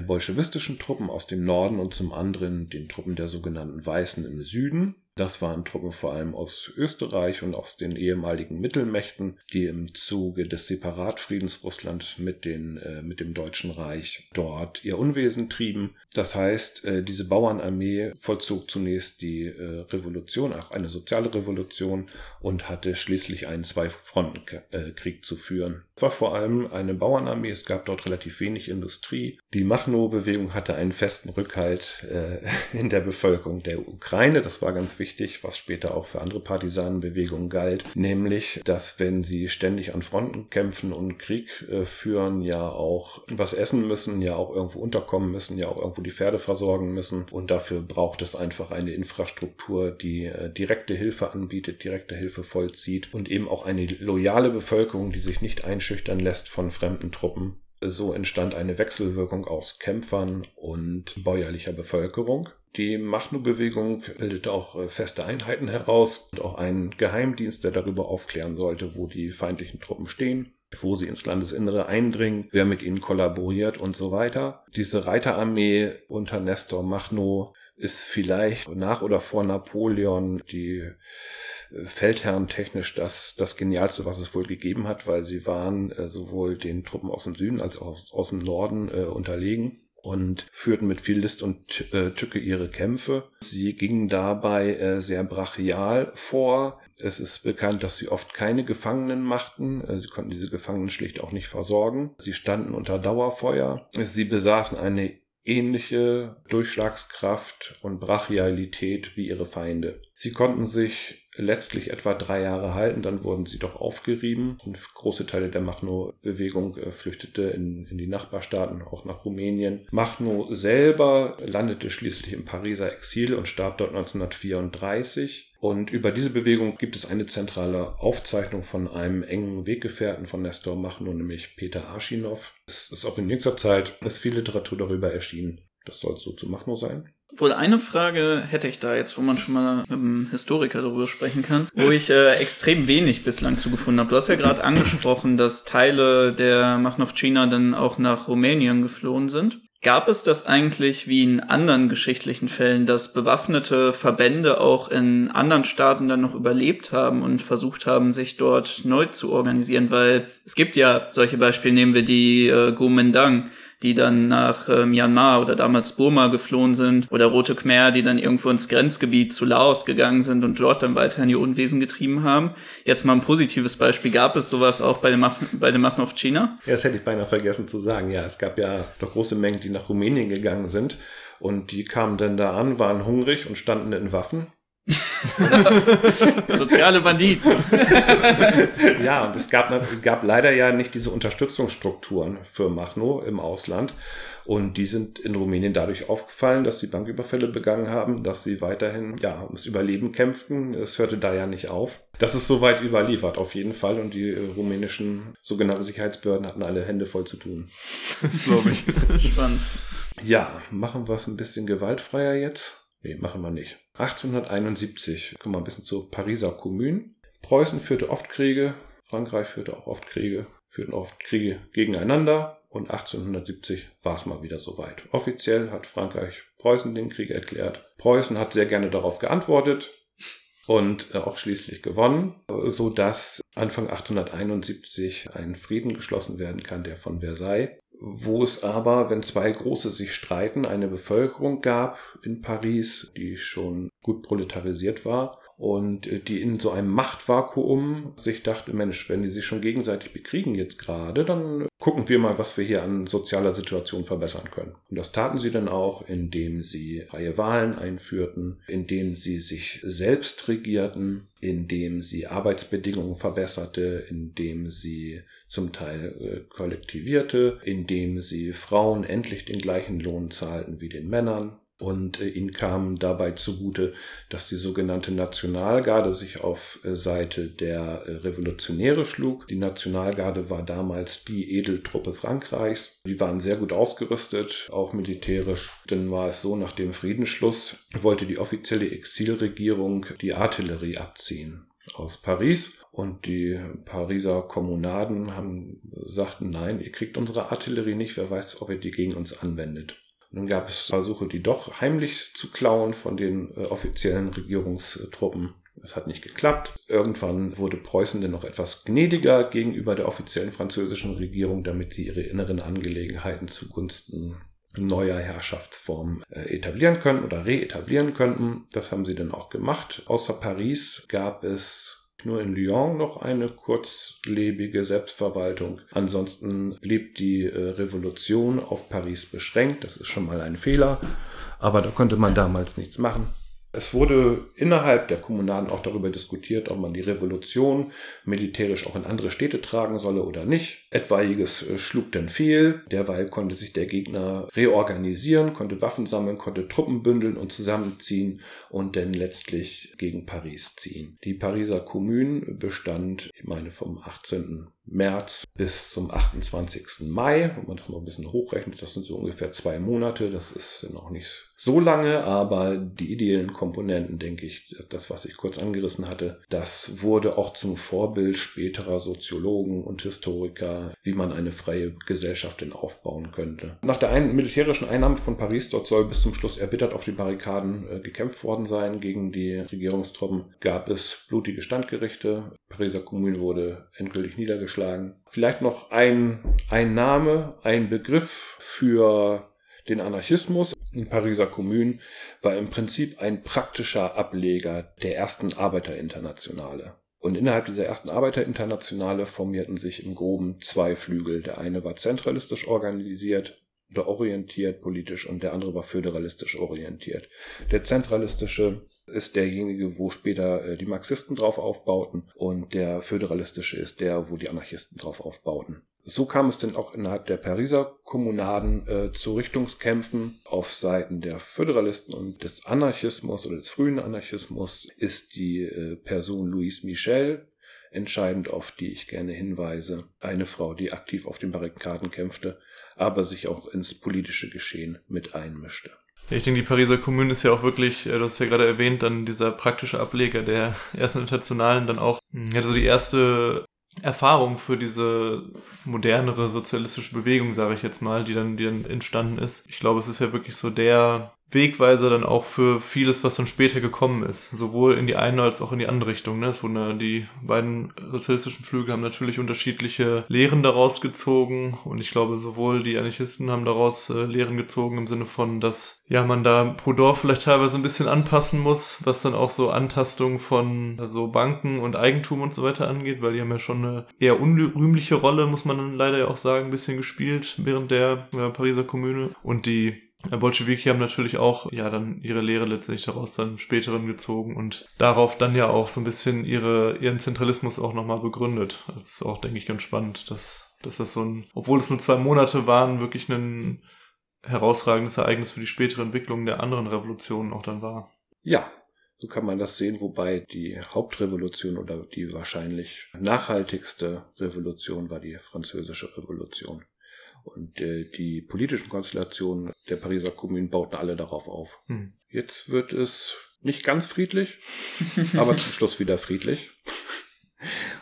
bolschewistischen Truppen aus dem Norden und zum anderen den Truppen der sogenannten Weißen im Süden. Das waren Truppen vor allem aus Österreich und aus den ehemaligen Mittelmächten, die im Zuge des Separatfriedens Russland mit, den, äh, mit dem Deutschen Reich dort ihr Unwesen trieben. Das heißt, äh, diese Bauernarmee vollzog zunächst die äh, Revolution, auch eine soziale Revolution und hatte schließlich einen Zwei-Fronten-Krieg äh, zu führen. Es war vor allem eine Bauernarmee, es gab dort relativ wenig Industrie. Die Machno-Bewegung hatte einen festen Rückhalt äh, in der Bevölkerung der Ukraine, das war ganz wichtig wichtig, was später auch für andere Partisanenbewegungen galt, nämlich, dass wenn sie ständig an Fronten kämpfen und Krieg äh, führen, ja auch was essen müssen, ja auch irgendwo unterkommen müssen, ja auch irgendwo die Pferde versorgen müssen. Und dafür braucht es einfach eine Infrastruktur, die äh, direkte Hilfe anbietet, direkte Hilfe vollzieht und eben auch eine loyale Bevölkerung, die sich nicht einschüchtern lässt von fremden Truppen so entstand eine Wechselwirkung aus Kämpfern und bäuerlicher Bevölkerung. Die Machno-Bewegung bildete auch äh, feste Einheiten heraus und auch einen Geheimdienst, der darüber aufklären sollte, wo die feindlichen Truppen stehen, wo sie ins Landesinnere eindringen, wer mit ihnen kollaboriert und so weiter. Diese Reiterarmee unter Nestor Machno ist vielleicht nach oder vor Napoleon die äh, Feldherren technisch das, das Genialste, was es wohl gegeben hat, weil sie waren äh, sowohl den Truppen aus dem Süden als auch aus, aus dem Norden äh, unterlegen und führten mit viel List und äh, Tücke ihre Kämpfe. Sie gingen dabei äh, sehr brachial vor. Es ist bekannt, dass sie oft keine Gefangenen machten. Äh, sie konnten diese Gefangenen schlicht auch nicht versorgen. Sie standen unter Dauerfeuer. Sie besaßen eine ähnliche Durchschlagskraft und Brachialität wie ihre Feinde. Sie konnten sich letztlich etwa drei Jahre halten, dann wurden sie doch aufgerieben und große Teile der Machno-Bewegung äh, flüchtete in, in die Nachbarstaaten, auch nach Rumänien. Machno selber landete schließlich im Pariser Exil und starb dort 1934. Und über diese Bewegung gibt es eine zentrale Aufzeichnung von einem engen Weggefährten von Nestor Machno, nämlich Peter Aschinow. Es ist auch in jüngster Zeit ist viel Literatur darüber erschienen. Das soll so zu Machno sein. Wohl eine Frage hätte ich da jetzt, wo man schon mal mit einem Historiker darüber sprechen kann, wo ich äh, extrem wenig bislang zugefunden habe. Du hast ja gerade angesprochen, dass Teile der Machnowtschina dann auch nach Rumänien geflohen sind. Gab es das eigentlich wie in anderen geschichtlichen Fällen, dass bewaffnete Verbände auch in anderen Staaten dann noch überlebt haben und versucht haben, sich dort neu zu organisieren? Weil es gibt ja solche Beispiele, nehmen wir die äh, Gomendang, die dann nach äh, Myanmar oder damals Burma geflohen sind oder Rote Khmer, die dann irgendwo ins Grenzgebiet zu Laos gegangen sind und dort dann weiterhin ihr Unwesen getrieben haben. Jetzt mal ein positives Beispiel. Gab es sowas auch bei Mach bei den Machen of China? Ja, das hätte ich beinahe vergessen zu sagen. Ja, es gab ja doch große Mengen, die nach Rumänien gegangen sind und die kamen dann da an, waren hungrig und standen in Waffen Soziale Banditen. ja, und es gab, gab leider ja nicht diese Unterstützungsstrukturen für Machno im Ausland. Und die sind in Rumänien dadurch aufgefallen, dass sie Banküberfälle begangen haben, dass sie weiterhin ja, ums Überleben kämpften. Es hörte da ja nicht auf. Das ist soweit überliefert, auf jeden Fall. Und die äh, rumänischen sogenannten Sicherheitsbehörden hatten alle Hände voll zu tun. Das glaube ich. Spannend. Ja, machen wir es ein bisschen gewaltfreier jetzt. Nee, machen wir nicht. 1871, kommen wir ein bisschen zur Pariser Kommune. Preußen führte oft Kriege, Frankreich führte auch oft Kriege, führten oft Kriege gegeneinander und 1870 war es mal wieder soweit. Offiziell hat Frankreich Preußen den Krieg erklärt. Preußen hat sehr gerne darauf geantwortet und äh, auch schließlich gewonnen, so dass Anfang 1871 ein Frieden geschlossen werden kann, der von Versailles wo es aber, wenn zwei Große sich streiten, eine Bevölkerung gab in Paris, die schon gut proletarisiert war und äh, die in so einem Machtvakuum sich dachte, Mensch, wenn die sich schon gegenseitig bekriegen jetzt gerade, dann gucken wir mal, was wir hier an sozialer Situation verbessern können. Und das taten sie dann auch, indem sie freie Wahlen einführten, indem sie sich selbst regierten, indem sie Arbeitsbedingungen verbesserte, indem sie zum Teil äh, kollektivierte, indem sie Frauen endlich den gleichen Lohn zahlten wie den Männern, und äh, ihnen kam dabei zugute, dass die sogenannte Nationalgarde sich auf äh, Seite der äh, Revolutionäre schlug. Die Nationalgarde war damals die Edeltruppe Frankreichs. Die waren sehr gut ausgerüstet, auch militärisch. Dann war es so, nach dem Friedensschluss wollte die offizielle Exilregierung die Artillerie abziehen aus Paris und die Pariser Kommunaden haben sagten, nein, ihr kriegt unsere Artillerie nicht, wer weiß, ob ihr die gegen uns anwendet. Nun gab es Versuche, die doch heimlich zu klauen von den äh, offiziellen Regierungstruppen. Es hat nicht geklappt. Irgendwann wurde Preußen dann noch etwas gnädiger gegenüber der offiziellen französischen Regierung, damit sie ihre inneren Angelegenheiten zugunsten neuer Herrschaftsformen äh, etablieren können oder reetablieren könnten. Das haben sie dann auch gemacht. Außer Paris gab es nur in Lyon noch eine kurzlebige Selbstverwaltung. Ansonsten blieb die äh, Revolution auf Paris beschränkt. Das ist schon mal ein Fehler. Aber da konnte man damals nichts machen. Es wurde innerhalb der Kommunalen auch darüber diskutiert, ob man die Revolution militärisch auch in andere Städte tragen solle oder nicht. Etwaiges äh, schlug dann fehl. Derweil konnte sich der Gegner reorganisieren, konnte Waffen sammeln, konnte Truppen bündeln und zusammenziehen und dann letztlich gegen Paris ziehen. Die Pariser Kommune bestand, ich meine, vom 18. März bis zum 28. Mai. Wenn man das mal ein bisschen hochrechnet, das sind so ungefähr zwei Monate. Das ist noch nicht so lange, aber die ideellen Komponenten, denke ich, das, was ich kurz angerissen hatte, das wurde auch zum Vorbild späterer Soziologen und Historiker, wie man eine freie Gesellschaft denn aufbauen könnte. Nach der ein militärischen Einnahme von Paris, dort soll bis zum Schluss erbittert auf die Barrikaden äh, gekämpft worden sein gegen die Regierungstruppen, gab es blutige Standgerichte. Pariser Kommune wurde endgültig niedergeschlagen. Vielleicht noch ein, ein Name, ein Begriff für den Anarchismus in Pariser Kommune war im Prinzip ein praktischer Ableger der ersten Arbeiterinternationale. Und innerhalb dieser ersten Arbeiterinternationale formierten sich im Groben zwei Flügel. Der eine war zentralistisch organisiert oder orientiert politisch und der andere war föderalistisch orientiert. Der zentralistische ist derjenige, wo später äh, die Marxisten drauf aufbauten und der föderalistische ist der, wo die Anarchisten drauf aufbauten. So kam es denn auch innerhalb der Pariser Kommunaden äh, zu Richtungskämpfen auf Seiten der Föderalisten und des Anarchismus oder des frühen Anarchismus ist die äh, Person Louise Michel entscheidend, auf die ich gerne hinweise. Eine Frau, die aktiv auf den Barrikaden kämpfte, aber sich auch ins politische Geschehen mit einmischte. Ich denke, die Pariser Kommune ist ja auch wirklich, äh, du hast ja gerade erwähnt, dann dieser praktische Ableger der ersten Internationalen, dann auch, ja, so die erste Erfahrung für diese modernere sozialistische Bewegung, sage ich jetzt mal, die dann, die dann entstanden ist. Ich glaube, es ist ja wirklich so der Wegweiser dann auch für vieles, was dann später gekommen ist. Sowohl in die eine als auch in die andere Richtung. Ne? Es wurden die beiden sozialistischen Flüge haben natürlich unterschiedliche Lehren daraus gezogen und ich glaube, sowohl die Anarchisten haben daraus äh, Lehren gezogen im Sinne von, dass ja man da pro Dorf vielleicht teilweise ein bisschen anpassen muss, was dann auch so Antastung von also Banken und Eigentum und so weiter angeht, weil die haben ja schon eine eher unrühmliche Rolle, muss man dann leider ja auch sagen, ein bisschen gespielt während der äh, Pariser Kommune und die Bolschewiki haben natürlich auch ja dann ihre Lehre letztendlich daraus dann späteren gezogen und darauf dann ja auch so ein bisschen ihre ihren Zentralismus auch nochmal begründet. Das ist auch, denke ich, ganz spannend, dass, dass das so ein, obwohl es nur zwei Monate waren, wirklich ein herausragendes Ereignis für die spätere Entwicklung der anderen Revolutionen auch dann war. Ja, so kann man das sehen, wobei die Hauptrevolution oder die wahrscheinlich nachhaltigste Revolution war die französische Revolution. Und äh, die politischen Konstellationen der Pariser Kommunen bauten alle darauf auf. Hm. Jetzt wird es nicht ganz friedlich, aber zum Schluss wieder friedlich.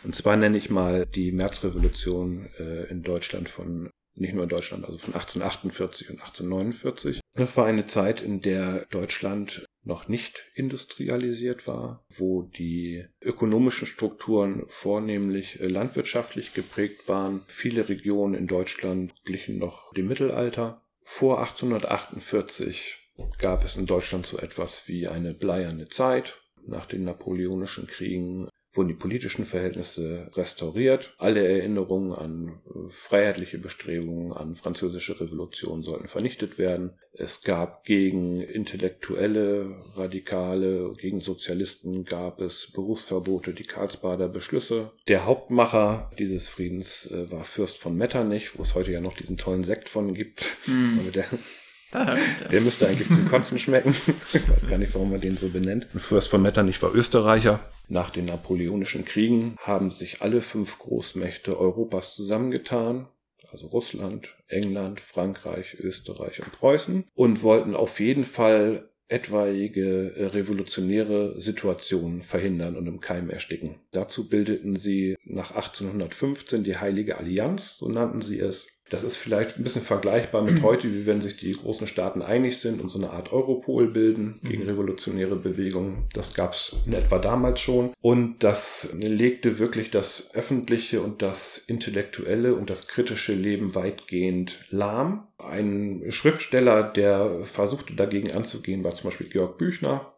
Und zwar nenne ich mal die Märzrevolution äh, in Deutschland von, nicht nur in Deutschland, also von 1848 und 1849. Das war eine Zeit, in der Deutschland noch nicht industrialisiert war, wo die ökonomischen Strukturen vornehmlich äh, landwirtschaftlich geprägt waren. Viele Regionen in Deutschland glichen noch dem Mittelalter. Vor 1848 gab es in Deutschland so etwas wie eine bleierne Zeit. Nach den napoleonischen Kriegen wurden die politischen Verhältnisse restauriert. Alle Erinnerungen an äh, freiheitliche Bestrebungen, an französische Revolution sollten vernichtet werden. Es gab gegen intellektuelle Radikale, gegen Sozialisten gab es Berufsverbote, die Karlsbader Beschlüsse. Der Hauptmacher dieses Friedens äh, war Fürst von Metternich, wo es heute ja noch diesen tollen Sekt von gibt. Mm. Der Ah, der müsste eigentlich zum Kotzen schmecken. Ich weiß gar nicht, warum man den so benennt. Fürst von Metternich war Österreicher. Nach den napoleonischen Kriegen haben sich alle fünf Großmächte Europas zusammengetan, also Russland, England, Frankreich, Österreich und Preußen, und wollten auf jeden Fall etwaige revolutionäre Situationen verhindern und im Keim ersticken. Dazu bildeten sie nach 1815 die Heilige Allianz, so nannten sie es, das ist vielleicht ein bisschen vergleichbar mit mhm. heute, wie wenn sich die großen Staaten einig sind und so eine Art Europol bilden gegen mhm. revolutionäre Bewegungen. Das gab es in etwa damals schon. Und das legte wirklich das öffentliche und das intellektuelle und das kritische Leben weitgehend lahm. Ein Schriftsteller, der versuchte dagegen anzugehen, war zum Beispiel Georg Büchner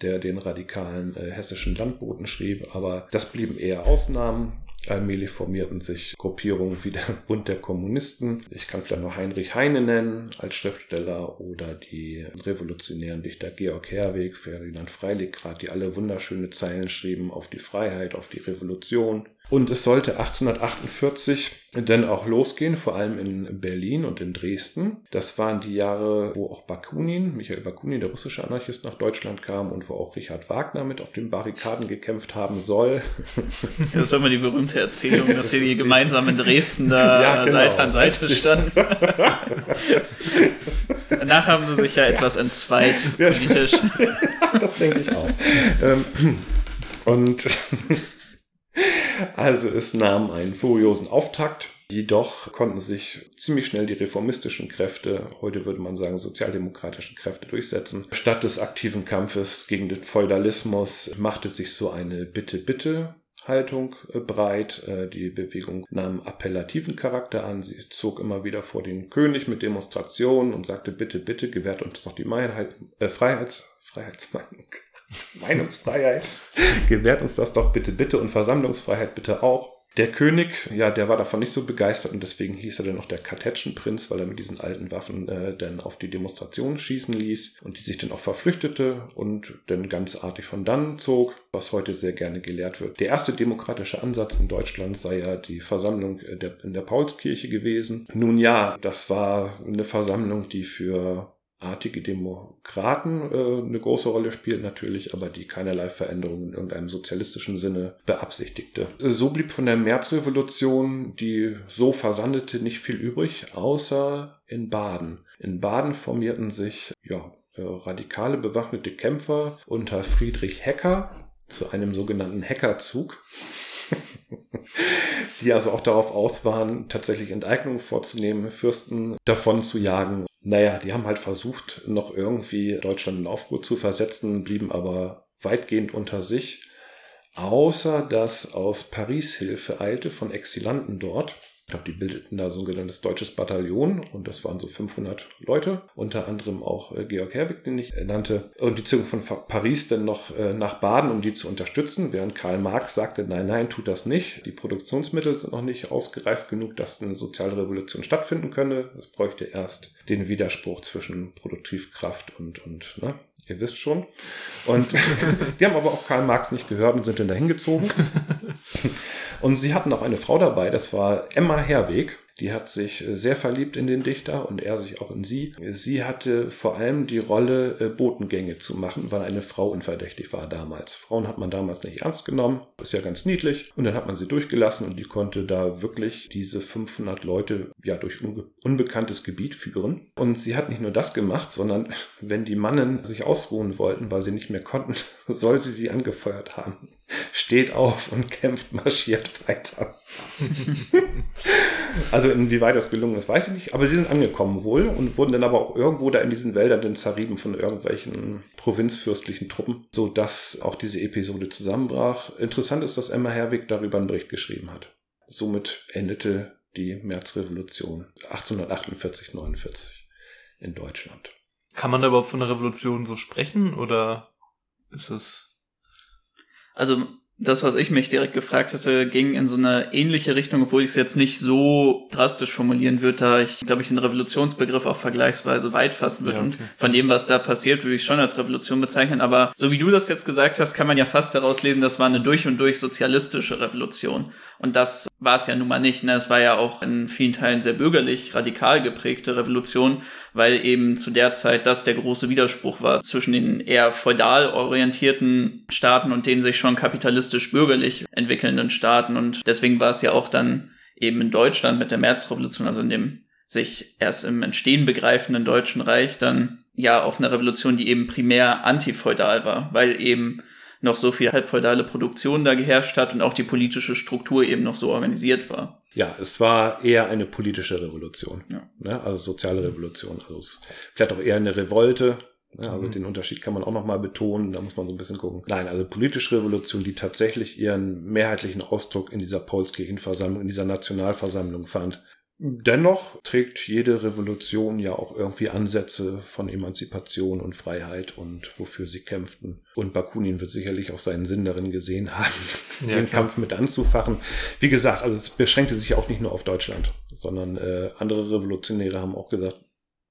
der den radikalen äh, hessischen Landboten schrieb, aber das blieben eher Ausnahmen. Allmählich formierten sich Gruppierungen wie der Bund der Kommunisten. Ich kann vielleicht noch Heinrich Heine nennen als Schriftsteller oder die revolutionären Dichter Georg Herweg, Ferdinand Freiligrath, die alle wunderschöne Zeilen schrieben auf die Freiheit, auf die Revolution. Und es sollte 1848 dann auch losgehen, vor allem in Berlin und in Dresden. Das waren die Jahre, wo auch Bakunin, Michael Bakunin, der russische Anarchist, nach Deutschland kam und wo auch Richard Wagner mit auf den Barrikaden gekämpft haben soll. Das ist immer die berühmte Erzählung, dass sie gemeinsam in Dresden da ja, genau. Seite an Seite standen. Danach haben sie sich ja etwas entzweit politisch. das denke ich auch. Ähm, und also es nahm einen furiosen Auftakt. Jedoch konnten sich ziemlich schnell die reformistischen Kräfte, heute würde man sagen sozialdemokratischen Kräfte durchsetzen. Statt des aktiven Kampfes gegen den Feudalismus machte sich so eine Bitte-Bitte Haltung äh, breit. Äh, die Bewegung nahm appellativen Charakter an. Sie zog immer wieder vor den König mit Demonstrationen und sagte, bitte, bitte, gewährt uns noch die Meinheit, äh, Freiheits, Freiheitsmeinung. Meinungsfreiheit. Gewährt uns das doch bitte, bitte und Versammlungsfreiheit bitte auch. Der König, ja, der war davon nicht so begeistert und deswegen hieß er dann auch der Kartätschenprinz, weil er mit diesen alten Waffen äh, dann auf die Demonstration schießen ließ und die sich dann auch verflüchtete und dann ganz artig von dann zog, was heute sehr gerne gelehrt wird. Der erste demokratische Ansatz in Deutschland sei ja die Versammlung äh, der, in der Paulskirche gewesen. Nun ja, das war eine Versammlung, die für artige Demokraten äh, eine große Rolle spielt natürlich, aber die keinerlei Veränderungen in irgendeinem sozialistischen Sinne beabsichtigte. So blieb von der Märzrevolution, die so versandete, nicht viel übrig, außer in Baden. In Baden formierten sich ja, äh, radikale bewaffnete Kämpfer unter Friedrich Hecker zu einem sogenannten Hackerzug. die also auch darauf aus waren, tatsächlich Enteignungen vorzunehmen, Fürsten davon zu jagen Naja, die haben halt versucht, noch irgendwie Deutschland in Aufruhr zu versetzen, blieben aber weitgehend unter sich. Außer dass aus Paris Hilfe eilte von Exilanten dort, ich glaube, die bildeten da so ein sogenanntes deutsches Bataillon und das waren so 500 Leute, unter anderem auch äh, Georg Herwig, den ich nannte. Und die zogen von Paris dann noch äh, nach Baden, um die zu unterstützen, während Karl Marx sagte, nein, nein, tut das nicht. Die Produktionsmittel sind noch nicht ausgereift genug, dass eine soziale Revolution stattfinden könne. Es bräuchte erst den Widerspruch zwischen Produktivkraft und, und ne, ihr wisst schon. Und die haben aber auf Karl Marx nicht gehört und sind dann dahin gezogen. Und sie hatten auch eine Frau dabei, das war Emma Herweg. Die hat sich äh, sehr verliebt in den Dichter und er sich auch in sie. Sie hatte vor allem die Rolle, äh, Botengänge zu machen, weil eine Frau unverdächtig war damals. Frauen hat man damals nicht ernst genommen. ist ja ganz niedlich. Und dann hat man sie durchgelassen und die konnte da wirklich diese 500 Leute ja durch unbe unbekanntes Gebiet führen. Und sie hat nicht nur das gemacht, sondern wenn die Mannen sich ausruhen wollten, weil sie nicht mehr konnten, soll sie sie angefeuert haben steht auf und kämpft, marschiert weiter. also inwieweit das gelungen ist, weiß ich nicht. Aber sie sind angekommen wohl und wurden dann aber auch irgendwo da in diesen Wäldern den zerrieben von irgendwelchen provinzfürstlichen Truppen, so dass auch diese Episode zusammenbrach. Interessant ist, dass Emma Herwig darüber einen Bericht geschrieben hat. Somit endete die Märzrevolution 1848, 49 in Deutschland. Kann man da überhaupt von einer Revolution so sprechen oder ist es also das, was ich mich direkt gefragt hatte, ging in so eine ähnliche Richtung, obwohl ich es jetzt nicht so drastisch formulieren würde, da ich, glaube ich, den Revolutionsbegriff auch vergleichsweise weit fassen würde. Ja, okay. Und von dem, was da passiert, würde ich schon als Revolution bezeichnen. Aber so wie du das jetzt gesagt hast, kann man ja fast daraus lesen, das war eine durch und durch sozialistische Revolution. Und das war es ja nun mal nicht. Ne? Es war ja auch in vielen Teilen sehr bürgerlich, radikal geprägte Revolution, weil eben zu der Zeit das der große Widerspruch war zwischen den eher feudal orientierten Staaten und den sich schon kapitalistisch-bürgerlich entwickelnden Staaten. Und deswegen war es ja auch dann eben in Deutschland mit der Märzrevolution, also in dem sich erst im Entstehen begreifenden Deutschen Reich, dann ja auch eine Revolution, die eben primär antifeudal war, weil eben noch so viel halbfeudale Produktion da geherrscht hat und auch die politische Struktur eben noch so organisiert war. Ja, es war eher eine politische Revolution, ja. ne? also soziale Revolution, also vielleicht auch eher eine Revolte. Ne? Also mhm. den Unterschied kann man auch nochmal betonen, da muss man so ein bisschen gucken. Nein, also politische Revolution, die tatsächlich ihren mehrheitlichen Ausdruck in dieser Paulskirchenversammlung, in dieser Nationalversammlung fand. Dennoch trägt jede Revolution ja auch irgendwie Ansätze von Emanzipation und Freiheit und wofür sie kämpften. Und Bakunin wird sicherlich auch seinen Sinn darin gesehen haben, ja, den klar. Kampf mit anzufachen. Wie gesagt, also es beschränkte sich ja auch nicht nur auf Deutschland, sondern äh, andere Revolutionäre haben auch gesagt,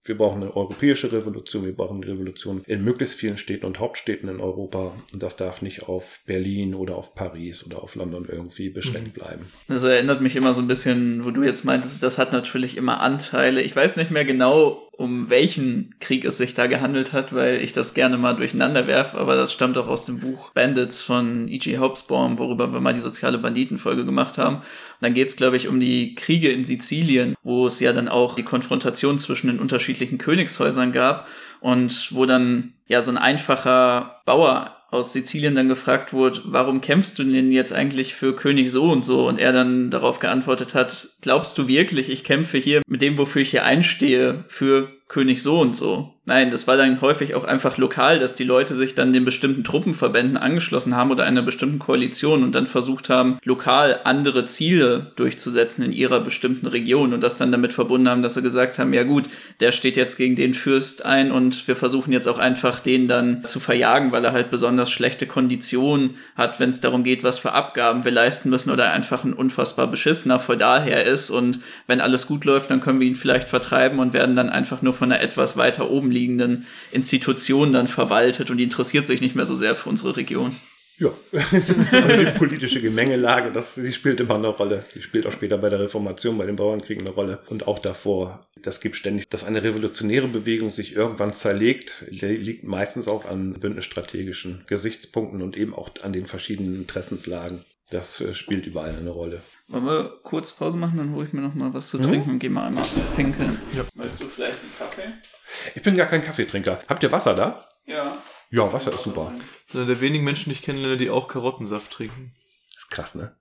wir brauchen eine europäische Revolution, wir brauchen eine Revolution in möglichst vielen Städten und Hauptstädten in Europa. Und das darf nicht auf Berlin oder auf Paris oder auf London irgendwie beschränkt mhm. bleiben. Das erinnert mich immer so ein bisschen, wo du jetzt meintest, das hat natürlich immer Anteile. Ich weiß nicht mehr genau, um welchen Krieg es sich da gehandelt hat, weil ich das gerne mal durcheinander werfe, aber das stammt auch aus dem Buch Bandits von E.G. Hobsbawm, worüber wir mal die soziale Banditenfolge gemacht haben. Und dann geht es, glaube ich, um die Kriege in Sizilien, wo es ja dann auch die Konfrontation zwischen den unterschiedlichen Königshäusern gab und wo dann ja so ein einfacher Bauer aus Sizilien dann gefragt wurde, warum kämpfst du denn jetzt eigentlich für König so und so? Und er dann darauf geantwortet hat, glaubst du wirklich, ich kämpfe hier mit dem, wofür ich hier einstehe, für König so und so? Nein, das war dann häufig auch einfach lokal, dass die Leute sich dann den bestimmten Truppenverbänden angeschlossen haben oder einer bestimmten Koalition und dann versucht haben, lokal andere Ziele durchzusetzen in ihrer bestimmten Region und das dann damit verbunden haben, dass sie gesagt haben, ja gut, der steht jetzt gegen den Fürst ein und wir versuchen jetzt auch einfach den dann zu verjagen, weil er halt besonders schlechte Konditionen hat, wenn es darum geht, was für Abgaben wir leisten müssen oder einfach ein unfassbar beschissener Feudalherr ist und wenn alles gut läuft, dann können wir ihn vielleicht vertreiben und werden dann einfach nur von einer etwas weiter oben liegenden Institution dann verwaltet und die interessiert sich nicht mehr so sehr für unsere Region. Ja, also die politische Gemengelage, das, die spielt immer eine Rolle. Die spielt auch später bei der Reformation, bei den Bauernkriegen eine Rolle. Und auch davor, das gibt ständig, dass eine revolutionäre Bewegung sich irgendwann zerlegt, liegt meistens auch an bündnisstrategischen Gesichtspunkten und eben auch an den verschiedenen Interessenslagen. Das äh, spielt überall eine Rolle. Wollen wir kurz Pause machen, dann hole ich mir noch mal was zu trinken hm? und gehe mal einmal pinkeln. Ja. Weißt du vielleicht Kaffee? Ich bin gar kein Kaffeetrinker. Habt ihr Wasser da? Ja. Ja, Wasser ist super. Das sind der wenigen Menschen, die ich kenne, die auch Karottensaft trinken. Das ist krass, ne?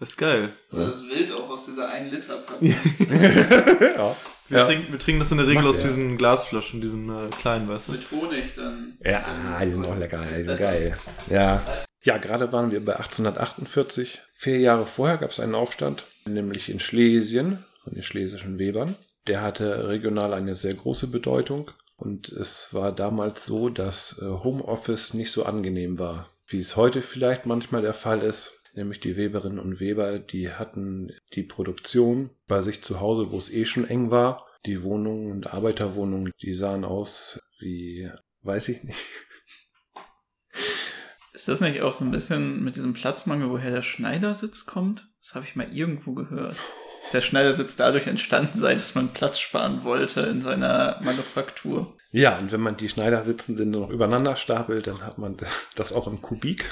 Das ist geil. Das ist wild auch aus dieser 1 Liter Packung. ja. Wir, Ja. trinken, wir trinken das in der Regel Mag aus der. diesen Glasflaschen, diesen äh, kleinen, weißt du? Mit Honig dann. Ja, Dann- die sind auch lecker, die ist sind geil. Ja. Ja, gerade waren wir bei 1848. Vier Jahre vorher gab es einen Aufstand, nämlich in Schlesien von den schlesischen Webern. Der hatte regional eine sehr große Bedeutung und es war damals so, dass äh, Homeoffice nicht so angenehm war, wie es heute vielleicht manchmal der Fall ist. Nämlich die Weberinnen und Weber, die hatten die Produktion bei sich zu Hause, wo es eh schon eng war. Die Wohnungen und Arbeiterwohnungen, die sahen aus wie, weiß ich nicht, Ist das nicht auch so ein bisschen mit diesem Platzmangel, woher der Schneidersitz kommt? Das habe ich mal irgendwo gehört. Dass der Schneidersitz dadurch entstanden sei, dass man Platz sparen wollte in seiner Manufaktur. Ja, und wenn man die Schneidersitzenden noch übereinander stapelt, dann hat man das auch im Kubik.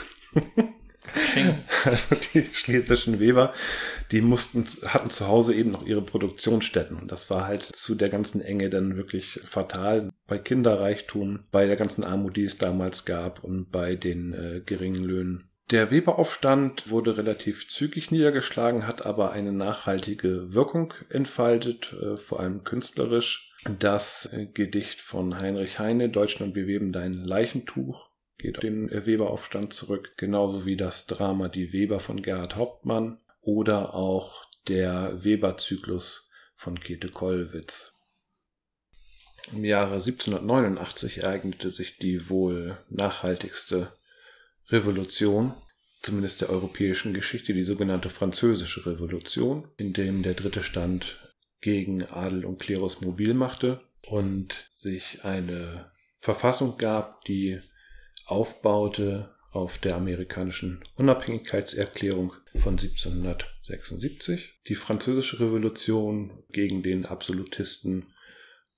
Also die schlesischen Weber, die mussten, hatten zu Hause eben noch ihre Produktionsstätten. Und das war halt zu der ganzen Enge dann wirklich fatal. Bei Kinderreichtum, bei der ganzen Armut, die es damals gab und bei den äh, geringen Löhnen. Der Weberaufstand wurde relativ zügig niedergeschlagen, hat aber eine nachhaltige Wirkung entfaltet, äh, vor allem künstlerisch. Das äh, Gedicht von Heinrich Heine, Deutschland, wir weben dein Leichentuch, geht auf den äh, Weberaufstand zurück, genauso wie das Drama Die Weber von Gerhard Hauptmann oder auch der Weber-Zyklus von Käthe Kollwitz. Im Jahre 1789 ereignete sich die wohl nachhaltigste Revolution, zumindest der europäischen Geschichte, die sogenannte Französische Revolution, in dem der dritte Stand gegen Adel und Klerus mobil machte und sich eine Verfassung gab, die aufbaute auf der amerikanischen Unabhängigkeitserklärung von 1776. Die französische Revolution gegen den Absolutisten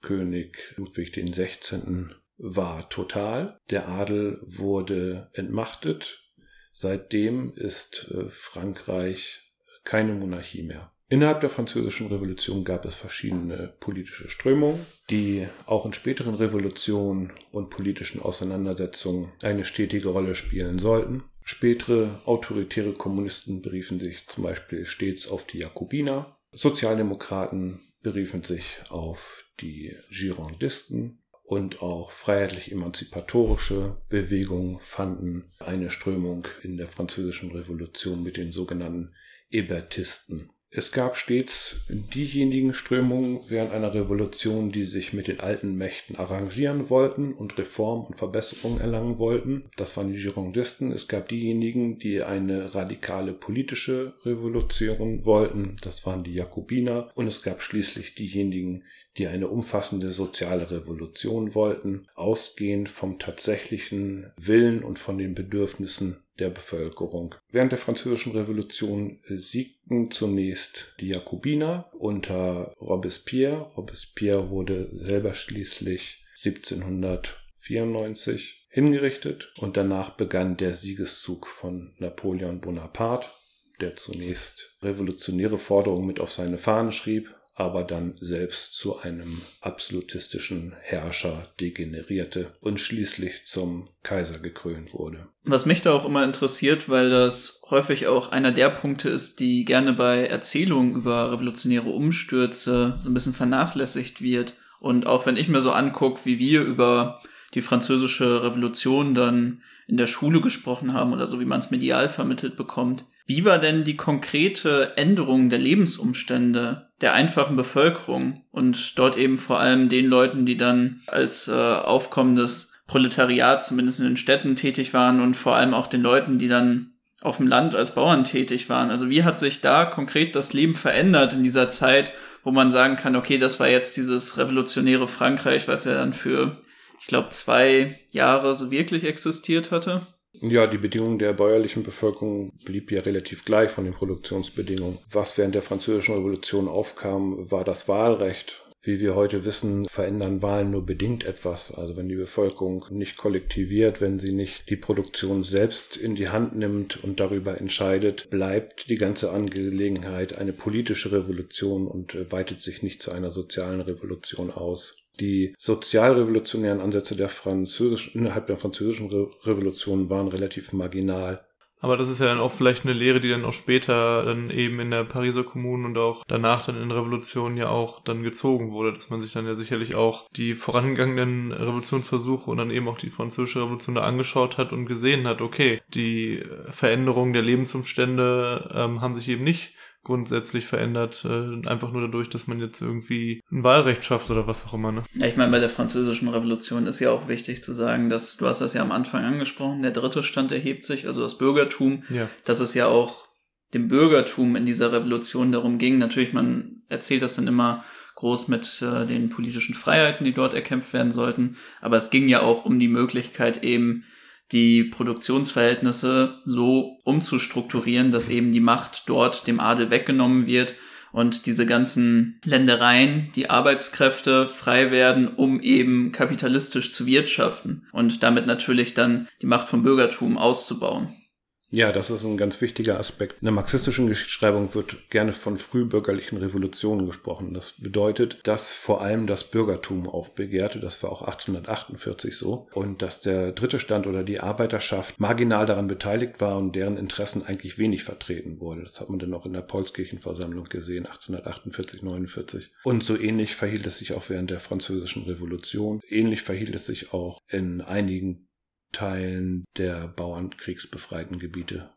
König Ludwig 16. war total. Der Adel wurde entmachtet. Seitdem ist äh, Frankreich keine Monarchie mehr. Innerhalb der französischen Revolution gab es verschiedene politische Strömungen, die auch in späteren Revolutionen und politischen Auseinandersetzungen eine stetige Rolle spielen sollten. Spätere autoritäre Kommunisten beriefen sich zum Beispiel stets auf die Jakobiner. Sozialdemokraten beriefen sich auf die Girondisten und auch freiheitlich-emanzipatorische Bewegungen fanden eine Strömung in der französischen Revolution mit den sogenannten Hébertisten. Es gab stets diejenigen Strömungen während einer Revolution, die sich mit den alten Mächten arrangieren wollten und Reform und Verbesserungen erlangen wollten. Das waren die Girondisten. Es gab diejenigen, die eine radikale politische Revolution wollten. Das waren die Jakobiner. Und es gab schließlich diejenigen, die eine umfassende soziale Revolution wollten, ausgehend vom tatsächlichen Willen und von den Bedürfnissen der Bevölkerung. Während der Französischen Revolution siegten zunächst die Jakobiner unter Robespierre. Robespierre wurde selber schließlich 1794 hingerichtet und danach begann der Siegeszug von Napoleon Bonaparte, der zunächst revolutionäre Forderungen mit auf seine Fahnen schrieb, aber dann selbst zu einem absolutistischen Herrscher degenerierte und schließlich zum Kaiser gekrönt wurde. Was mich da auch immer interessiert, weil das häufig auch einer der Punkte ist, die gerne bei Erzählungen über revolutionäre Umstürze so ein bisschen vernachlässigt wird. Und auch wenn ich mir so angucke, wie wir über die französische Revolution dann in der Schule gesprochen haben oder so, wie man es medial vermittelt bekommt. Wie war denn die konkrete Änderung der Lebensumstände der einfachen Bevölkerung und dort eben vor allem den Leuten, die dann als äh, aufkommendes Proletariat zumindest in den Städten tätig waren und vor allem auch den Leuten, die dann auf dem Land als Bauern tätig waren. Also wie hat sich da konkret das Leben verändert in dieser Zeit, wo man sagen kann, okay, das war jetzt dieses revolutionäre Frankreich, was ja dann für, ich glaube, zwei Jahre so wirklich existiert hatte? Ja, die Bedingung der bäuerlichen Bevölkerung blieb ja relativ gleich von den Produktionsbedingungen. Was während der Französischen Revolution aufkam, war das Wahlrecht. Wie wir heute wissen, verändern Wahlen nur bedingt etwas. Also wenn die Bevölkerung nicht kollektiviert, wenn sie nicht die Produktion selbst in die Hand nimmt und darüber entscheidet, bleibt die ganze Angelegenheit eine politische Revolution und äh, weitet sich nicht zu einer sozialen Revolution aus. Die sozialrevolutionären Ansätze der französischen, innerhalb der französischen Re Revolution waren relativ marginal. Aber das ist ja dann auch vielleicht eine Lehre, die dann auch später dann eben in der Pariser Kommune und auch danach dann in Revolutionen ja auch dann gezogen wurde, dass man sich dann ja sicherlich auch die vorangegangenen Revolutionsversuche und dann eben auch die französische Revolution da angeschaut hat und gesehen hat, okay, die Veränderung der Lebensumstände ähm, haben sich eben nicht grundsätzlich verändert, äh, einfach nur dadurch, dass man jetzt irgendwie ein Wahlrecht schafft oder was auch immer. Ne? Ja, ich meine, bei der französischen Revolution ist ja auch wichtig zu sagen, dass, du hast das ja am Anfang angesprochen, der dritte Stand erhebt sich, also das Bürgertum, ja. dass es ja auch dem Bürgertum in dieser Revolution darum ging. Natürlich, man erzählt das dann immer groß mit äh, den politischen Freiheiten, die dort erkämpft werden sollten, aber es ging ja auch um die Möglichkeit eben die Produktionsverhältnisse so umzustrukturieren, dass eben die Macht dort dem Adel weggenommen wird und diese ganzen Ländereien, die Arbeitskräfte frei werden, um eben kapitalistisch zu wirtschaften und damit natürlich dann die Macht vom Bürgertum auszubauen. Ja, das ist ein ganz wichtiger Aspekt. In der marxistischen Geschichtsschreibung wird gerne von frühbürgerlichen Revolutionen gesprochen. Das bedeutet, dass vor allem das Bürgertum aufbegehrte. Das war auch 1848 so. Und dass der dritte Stand oder die Arbeiterschaft marginal daran beteiligt war und deren Interessen eigentlich wenig vertreten wurde. Das hat man dann auch in der Paulskirchenversammlung gesehen, 1848, 49. Und so ähnlich verhielt es sich auch während der französischen Revolution. Ähnlich verhielt es sich auch in einigen Teilen der Bauernkriegsbefreiten Gebiete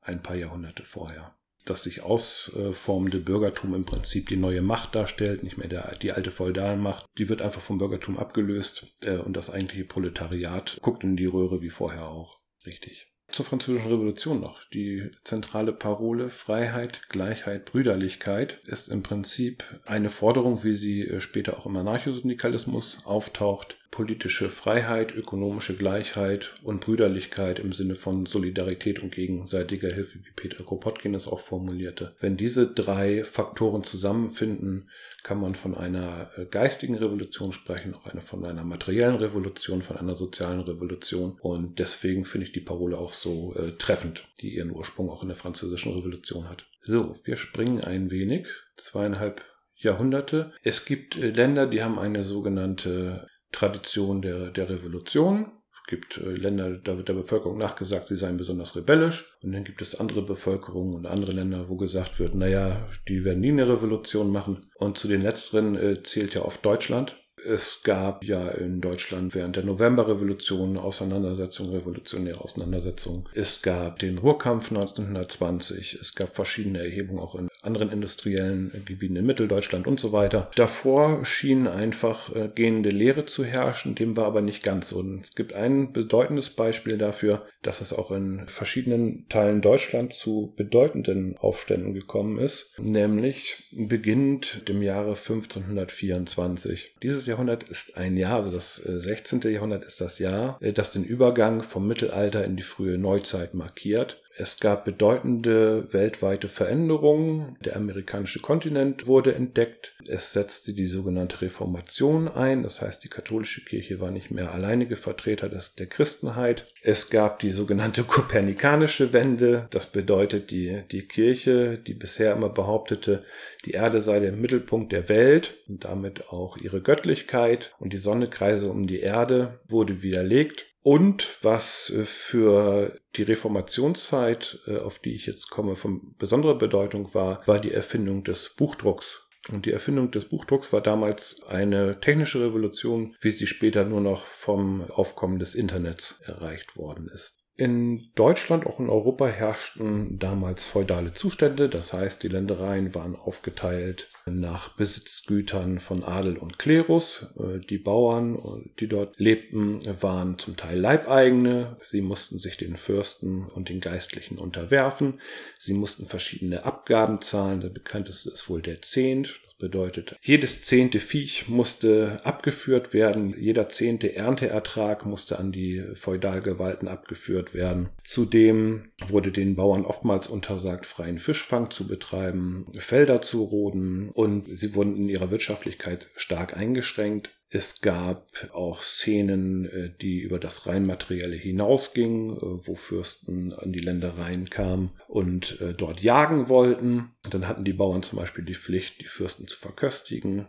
ein paar Jahrhunderte vorher. Das sich ausformende Bürgertum im Prinzip die neue Macht darstellt, nicht mehr der, die alte Feudalmacht. Die wird einfach vom Bürgertum abgelöst äh, und das eigentliche Proletariat guckt in die Röhre wie vorher auch. Richtig. Zur Französischen Revolution noch. Die zentrale Parole Freiheit, Gleichheit, Brüderlichkeit ist im Prinzip eine Forderung, wie sie äh, später auch im Anarchosyndikalismus auftaucht, politische Freiheit, ökonomische Gleichheit und Brüderlichkeit im Sinne von Solidarität und gegenseitiger Hilfe, wie Peter Kropotkin es auch formulierte. Wenn diese drei Faktoren zusammenfinden, kann man von einer äh, geistigen Revolution sprechen, auch eine, von einer materiellen Revolution, von einer sozialen Revolution. Und deswegen finde ich die Parole auch so äh, treffend, die ihren Ursprung auch in der französischen Revolution hat. So, wir springen ein wenig, zweieinhalb Jahrhunderte. Es gibt äh, Länder, die haben eine sogenannte Tradition der, der Revolution. Es gibt äh, Länder, da wird der Bevölkerung nachgesagt, sie seien besonders rebellisch. Und dann gibt es andere Bevölkerungen und andere Länder, wo gesagt wird, naja, die werden nie eine Revolution machen. Und zu den letzteren äh, zählt ja oft Deutschland. Es gab ja in Deutschland während der Novemberrevolution Auseinandersetzungen, revolutionäre Auseinandersetzungen. Es gab den Ruhrkampf 1920. Es gab verschiedene Erhebungen auch in anderen industriellen Gebieten in Mitteldeutschland und so weiter. Davor schien einfach äh, gehende Lehre zu herrschen, dem war aber nicht ganz so. Und es gibt ein bedeutendes Beispiel dafür, dass es auch in verschiedenen Teilen Deutschlands zu bedeutenden Aufständen gekommen ist, nämlich beginnend dem Jahre 1524. Dieses Jahrhundert ist ein Jahr, also das 16. Äh, Jahrhundert ist das Jahr, äh, das den Übergang vom Mittelalter in die frühe Neuzeit markiert. Es gab bedeutende weltweite Veränderungen. Der amerikanische Kontinent wurde entdeckt. Es setzte die sogenannte Reformation ein. Das heißt, die katholische Kirche war nicht mehr alleinige Vertreter des, der Christenheit. Es gab die sogenannte kopernikanische Wende. Das bedeutet, die, die Kirche, die bisher immer behauptete, die Erde sei der Mittelpunkt der Welt und damit auch ihre Göttlichkeit und die Sonne kreise um die Erde, wurde widerlegt. Und was äh, für die Reformationszeit, äh, auf die ich jetzt komme, von besonderer Bedeutung war, war die Erfindung des Buchdrucks. Und die Erfindung des Buchdrucks war damals eine technische Revolution, wie sie später nur noch vom Aufkommen des Internets erreicht worden ist. In Deutschland, auch in Europa herrschten damals feudale Zustände, das heißt die Ländereien waren aufgeteilt nach Besitzgütern von Adel und Klerus. Äh, die Bauern, die dort lebten, waren zum Teil Leibeigene, sie mussten sich den Fürsten und den Geistlichen unterwerfen, sie mussten verschiedene Abgaben zahlen, der bekannteste ist wohl der Zehnt, bedeutet, jedes zehnte Viech musste abgeführt werden, jeder zehnte Ernteertrag musste an die Feudalgewalten abgeführt werden. Zudem wurde den Bauern oftmals untersagt, freien Fischfang zu betreiben, Felder zu roden und sie wurden in ihrer Wirtschaftlichkeit stark eingeschränkt. Es gab auch Szenen, äh, die über das rein materielle hinausgingen, äh, wo Fürsten an die Ländereien kamen und äh, dort jagen wollten. Und dann hatten die Bauern zum Beispiel die Pflicht, die Fürsten zu verköstigen.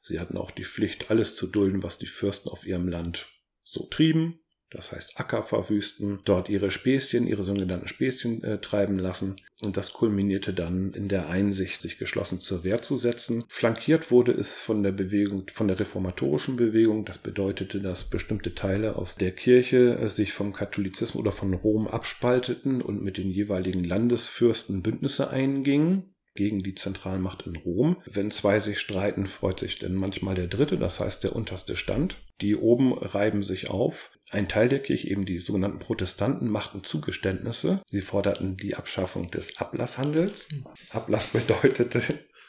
Sie hatten auch die Pflicht, alles zu dulden, was die Fürsten auf ihrem Land so trieben. Das heißt Acker verwüsten, dort ihre Späßchen, ihre sogenannten Späßchen äh, treiben lassen. Und das kulminierte dann in der Einsicht, sich geschlossen zur Wehr zu setzen. Flankiert wurde es von der Bewegung, von der reformatorischen Bewegung. Das bedeutete, dass bestimmte Teile aus der Kirche äh, sich vom Katholizismus oder von Rom abspalteten und mit den jeweiligen Landesfürsten Bündnisse eingingen gegen die Zentralmacht in Rom. Wenn zwei sich streiten, freut sich dann manchmal der dritte, das heißt der unterste Stand. Die oben reiben sich auf. Ein Teil der Kirche, eben die sogenannten Protestanten, machten Zugeständnisse. Sie forderten die Abschaffung des Ablasshandels. Ablass bedeutete,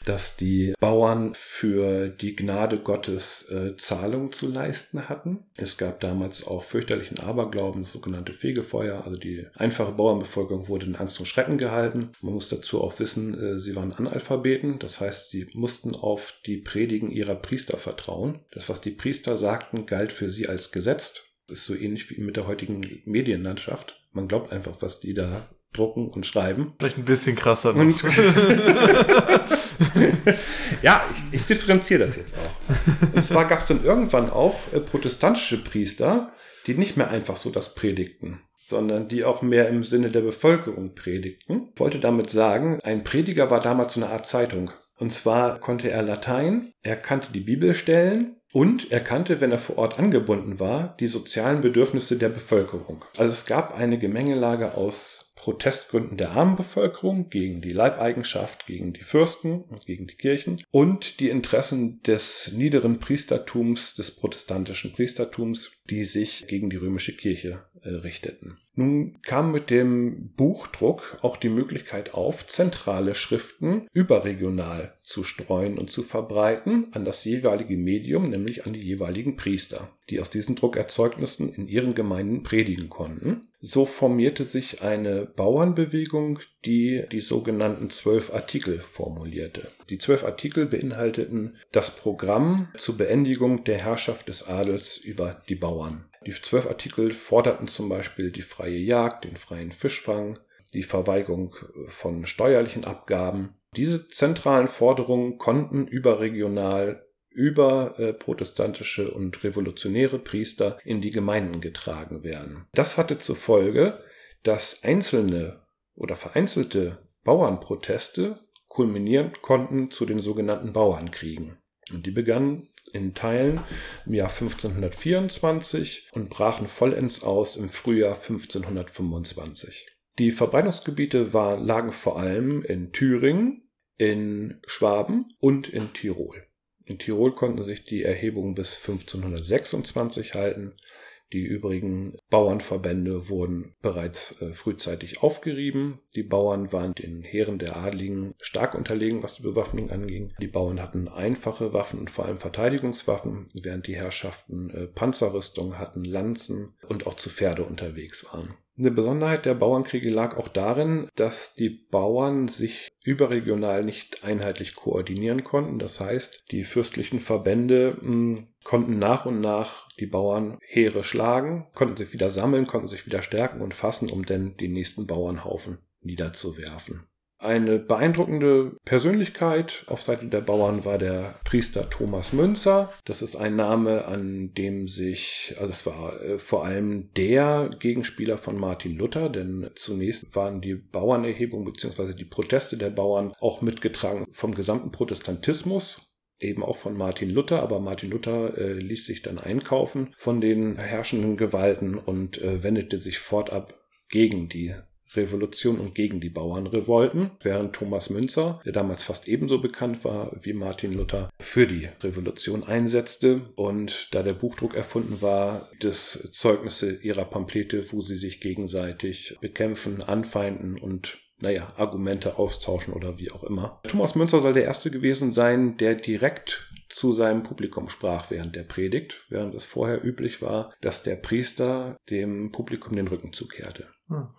dass die Bauern für die Gnade Gottes äh, Zahlungen zu leisten hatten. Es gab damals auch fürchterlichen Aberglauben, das sogenannte Fegefeuer. Also die einfache Bauernbevölkerung wurde in Angst und Schrecken gehalten. Man muss dazu auch wissen, äh, sie waren Analphabeten. Das heißt, sie mussten auf die Predigen ihrer Priester vertrauen. Das, was die Priester sagten, galt für sie als gesetzt. Das ist so ähnlich wie mit der heutigen Medienlandschaft. Man glaubt einfach, was die da drucken und schreiben. Vielleicht ein bisschen krasser. Und ja, ich, ich differenziere das jetzt auch. Und zwar gab es dann irgendwann auch äh, protestantische Priester, die nicht mehr einfach so das predigten, sondern die auch mehr im Sinne der Bevölkerung predigten. Ich wollte damit sagen, ein Prediger war damals so eine Art Zeitung. Und zwar konnte er Latein, er kannte die Bibelstellen und er kannte, wenn er vor Ort angebunden war, die sozialen Bedürfnisse der Bevölkerung. Also es gab eine Gemengelage aus Protestgründen der armen Bevölkerung gegen die Leibeigenschaft, gegen die Fürsten und gegen die Kirchen und die Interessen des niederen Priestertums, des protestantischen Priestertums, die sich gegen die römische Kirche richteten. Nun kam mit dem Buchdruck auch die Möglichkeit auf, zentrale Schriften überregional zu streuen und zu verbreiten an das jeweilige Medium, nämlich an die jeweiligen Priester, die aus diesen Druckerzeugnissen in ihren Gemeinden predigen konnten. So formierte sich eine Bauernbewegung, die die sogenannten zwölf Artikel formulierte. Die zwölf Artikel beinhalteten das Programm zur Beendigung der Herrschaft des Adels über die Bauern. Die zwölf Artikel forderten zum Beispiel die freie Jagd, den freien Fischfang, die Verweigerung von steuerlichen Abgaben. Diese zentralen Forderungen konnten überregional über äh, protestantische und revolutionäre Priester in die Gemeinden getragen werden. Das hatte zur Folge, dass einzelne oder vereinzelte Bauernproteste kulminieren konnten zu den sogenannten Bauernkriegen. Und die begannen in Teilen im Jahr 1524 und brachen vollends aus im Frühjahr 1525. Die Verbreitungsgebiete war, lagen vor allem in Thüringen, in Schwaben und in Tirol. In Tirol konnten sich die Erhebungen bis 1526 halten. Die übrigen Bauernverbände wurden bereits äh, frühzeitig aufgerieben. Die Bauern waren den Heeren der Adligen stark unterlegen, was die Bewaffnung anging. Die Bauern hatten einfache Waffen und vor allem Verteidigungswaffen, während die Herrschaften äh, Panzerrüstung hatten, Lanzen und auch zu Pferde unterwegs waren. Eine Besonderheit der Bauernkriege lag auch darin, dass die Bauern sich überregional nicht einheitlich koordinieren konnten. Das heißt, die fürstlichen Verbände hm, konnten nach und nach die Bauern Heere schlagen, konnten sich wieder sammeln, konnten sich wieder stärken und fassen, um dann den nächsten Bauernhaufen niederzuwerfen. Eine beeindruckende Persönlichkeit auf Seite der Bauern war der Priester Thomas Münzer. Das ist ein Name, an dem sich, also es war äh, vor allem der Gegenspieler von Martin Luther, denn zunächst waren die Bauernerhebungen bzw. die Proteste der Bauern auch mitgetragen vom gesamten Protestantismus eben auch von Martin Luther, aber Martin Luther äh, ließ sich dann einkaufen von den herrschenden Gewalten und äh, wendete sich fortab gegen die Revolution und gegen die Bauernrevolten, während Thomas Münzer, der damals fast ebenso bekannt war wie Martin Luther, für die Revolution einsetzte. Und da der Buchdruck erfunden war, das Zeugnisse ihrer Pamphlete, wo sie sich gegenseitig bekämpfen, anfeinden und naja, Argumente austauschen oder wie auch immer. Thomas Münzer soll der erste gewesen sein, der direkt zu seinem Publikum sprach während der Predigt, während es vorher üblich war, dass der Priester dem Publikum den Rücken zukehrte. Ah.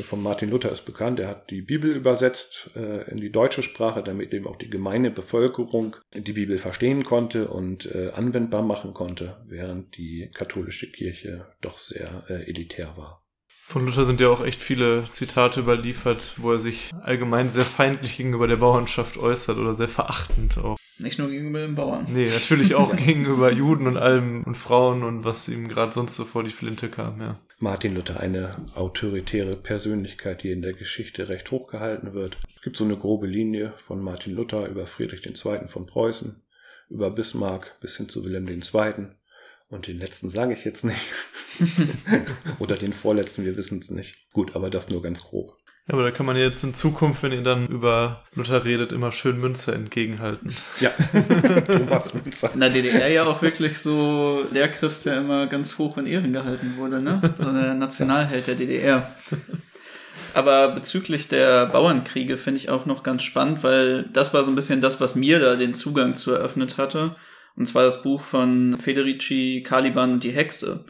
Von Martin Luther ist bekannt, er hat die Bibel übersetzt äh, in die deutsche Sprache, damit eben auch die gemeine Bevölkerung die Bibel verstehen konnte und äh, anwendbar machen konnte, während die katholische Kirche doch sehr äh, elitär war. Von Luther sind ja auch echt viele Zitate überliefert, wo er sich allgemein sehr feindlich gegenüber der Bauernschaft äußert oder sehr verachtend auch. Nicht nur gegenüber den Bauern. Nee, natürlich auch gegenüber Juden und allem und Frauen und was ihm gerade sonst so vor die Flinte kam, ja. Martin Luther, eine autoritäre Persönlichkeit, die in der Geschichte recht hochgehalten wird. Es gibt so eine grobe Linie von Martin Luther über Friedrich II. von Preußen, über Bismarck bis hin zu Wilhelm II. Und den letzten sage ich jetzt nicht. Oder den vorletzten, wir wissen es nicht. Gut, aber das nur ganz grob. Ja, aber da kann man jetzt in Zukunft, wenn ihr dann über Luther redet, immer schön Münze entgegenhalten. Ja, Thomas Münzer. In der DDR ja auch wirklich so der Christ, der immer ganz hoch in Ehren gehalten wurde, ne? So der Nationalheld der DDR. Aber bezüglich der Bauernkriege finde ich auch noch ganz spannend, weil das war so ein bisschen das, was mir da den Zugang zu eröffnet hatte. Und zwar das Buch von Federici Caliban und die Hexe,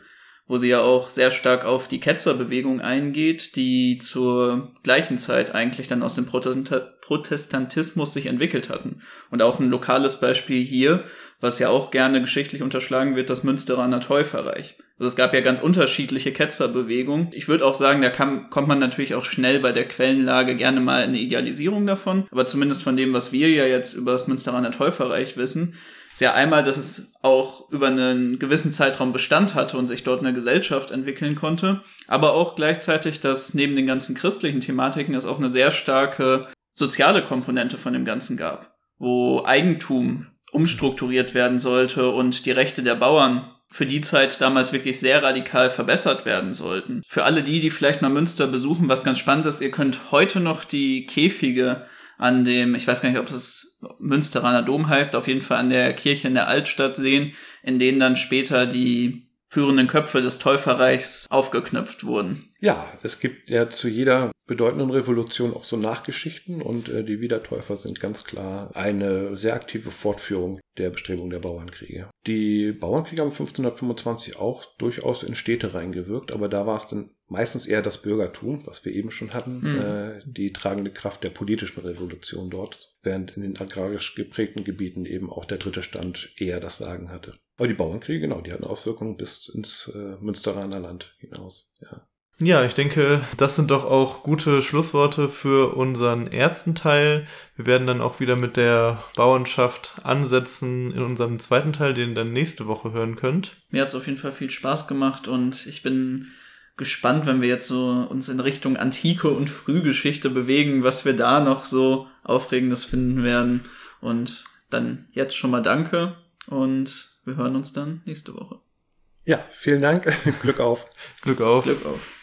wo sie ja auch sehr stark auf die Ketzerbewegung eingeht, die zur gleichen Zeit eigentlich dann aus dem Protestantismus sich entwickelt hatten. Und auch ein lokales Beispiel hier, was ja auch gerne geschichtlich unterschlagen wird, das Münsteraner Täuferreich. Also es gab ja ganz unterschiedliche Ketzerbewegungen. Ich würde auch sagen, da kann, kommt man natürlich auch schnell bei der Quellenlage gerne mal in eine Idealisierung davon. Aber zumindest von dem, was wir ja jetzt über das Münsteraner Täuferreich wissen, ist ja einmal, dass es auch über einen gewissen Zeitraum Bestand hatte und sich dort eine Gesellschaft entwickeln konnte, aber auch gleichzeitig, dass neben den ganzen christlichen Thematiken es auch eine sehr starke soziale Komponente von dem Ganzen gab, wo Eigentum umstrukturiert werden sollte und die Rechte der Bauern für die Zeit damals wirklich sehr radikal verbessert werden sollten. Für alle die, die vielleicht mal Münster besuchen, was ganz spannend ist, ihr könnt heute noch die Käfige an dem, ich weiß gar nicht, ob es Münsteraner Dom heißt, auf jeden Fall an der Kirche in der Altstadt sehen, in denen dann später die führenden Köpfe des Täuferreichs aufgeknöpft wurden. Ja, es gibt ja zu jeder bedeutenden Revolution auch so Nachgeschichten und äh, die Wiedertäufer sind ganz klar eine sehr aktive Fortführung der Bestrebung der Bauernkriege. Die Bauernkriege haben 1525 auch durchaus in Städte reingewirkt, aber da war es dann meistens eher das Bürgertum, was wir eben schon hatten, mhm. äh, die tragende Kraft der politischen Revolution dort, während in den agrarisch geprägten Gebieten eben auch der dritte Stand eher das Sagen hatte. Aber die Bauernkriege, genau, die hatten Auswirkungen bis ins äh, Münsteraner Land hinaus. Ja. Ja, ich denke, das sind doch auch gute Schlussworte für unseren ersten Teil. Wir werden dann auch wieder mit der Bauernschaft ansetzen in unserem zweiten Teil, den ihr dann nächste Woche hören könnt. Mir hat es auf jeden Fall viel Spaß gemacht und ich bin gespannt, wenn wir jetzt so uns in Richtung Antike und Frühgeschichte bewegen, was wir da noch so Aufregendes finden werden. Und dann jetzt schon mal danke und wir hören uns dann nächste Woche. Ja, vielen Dank. Glück auf. Glück auf. Glück auf.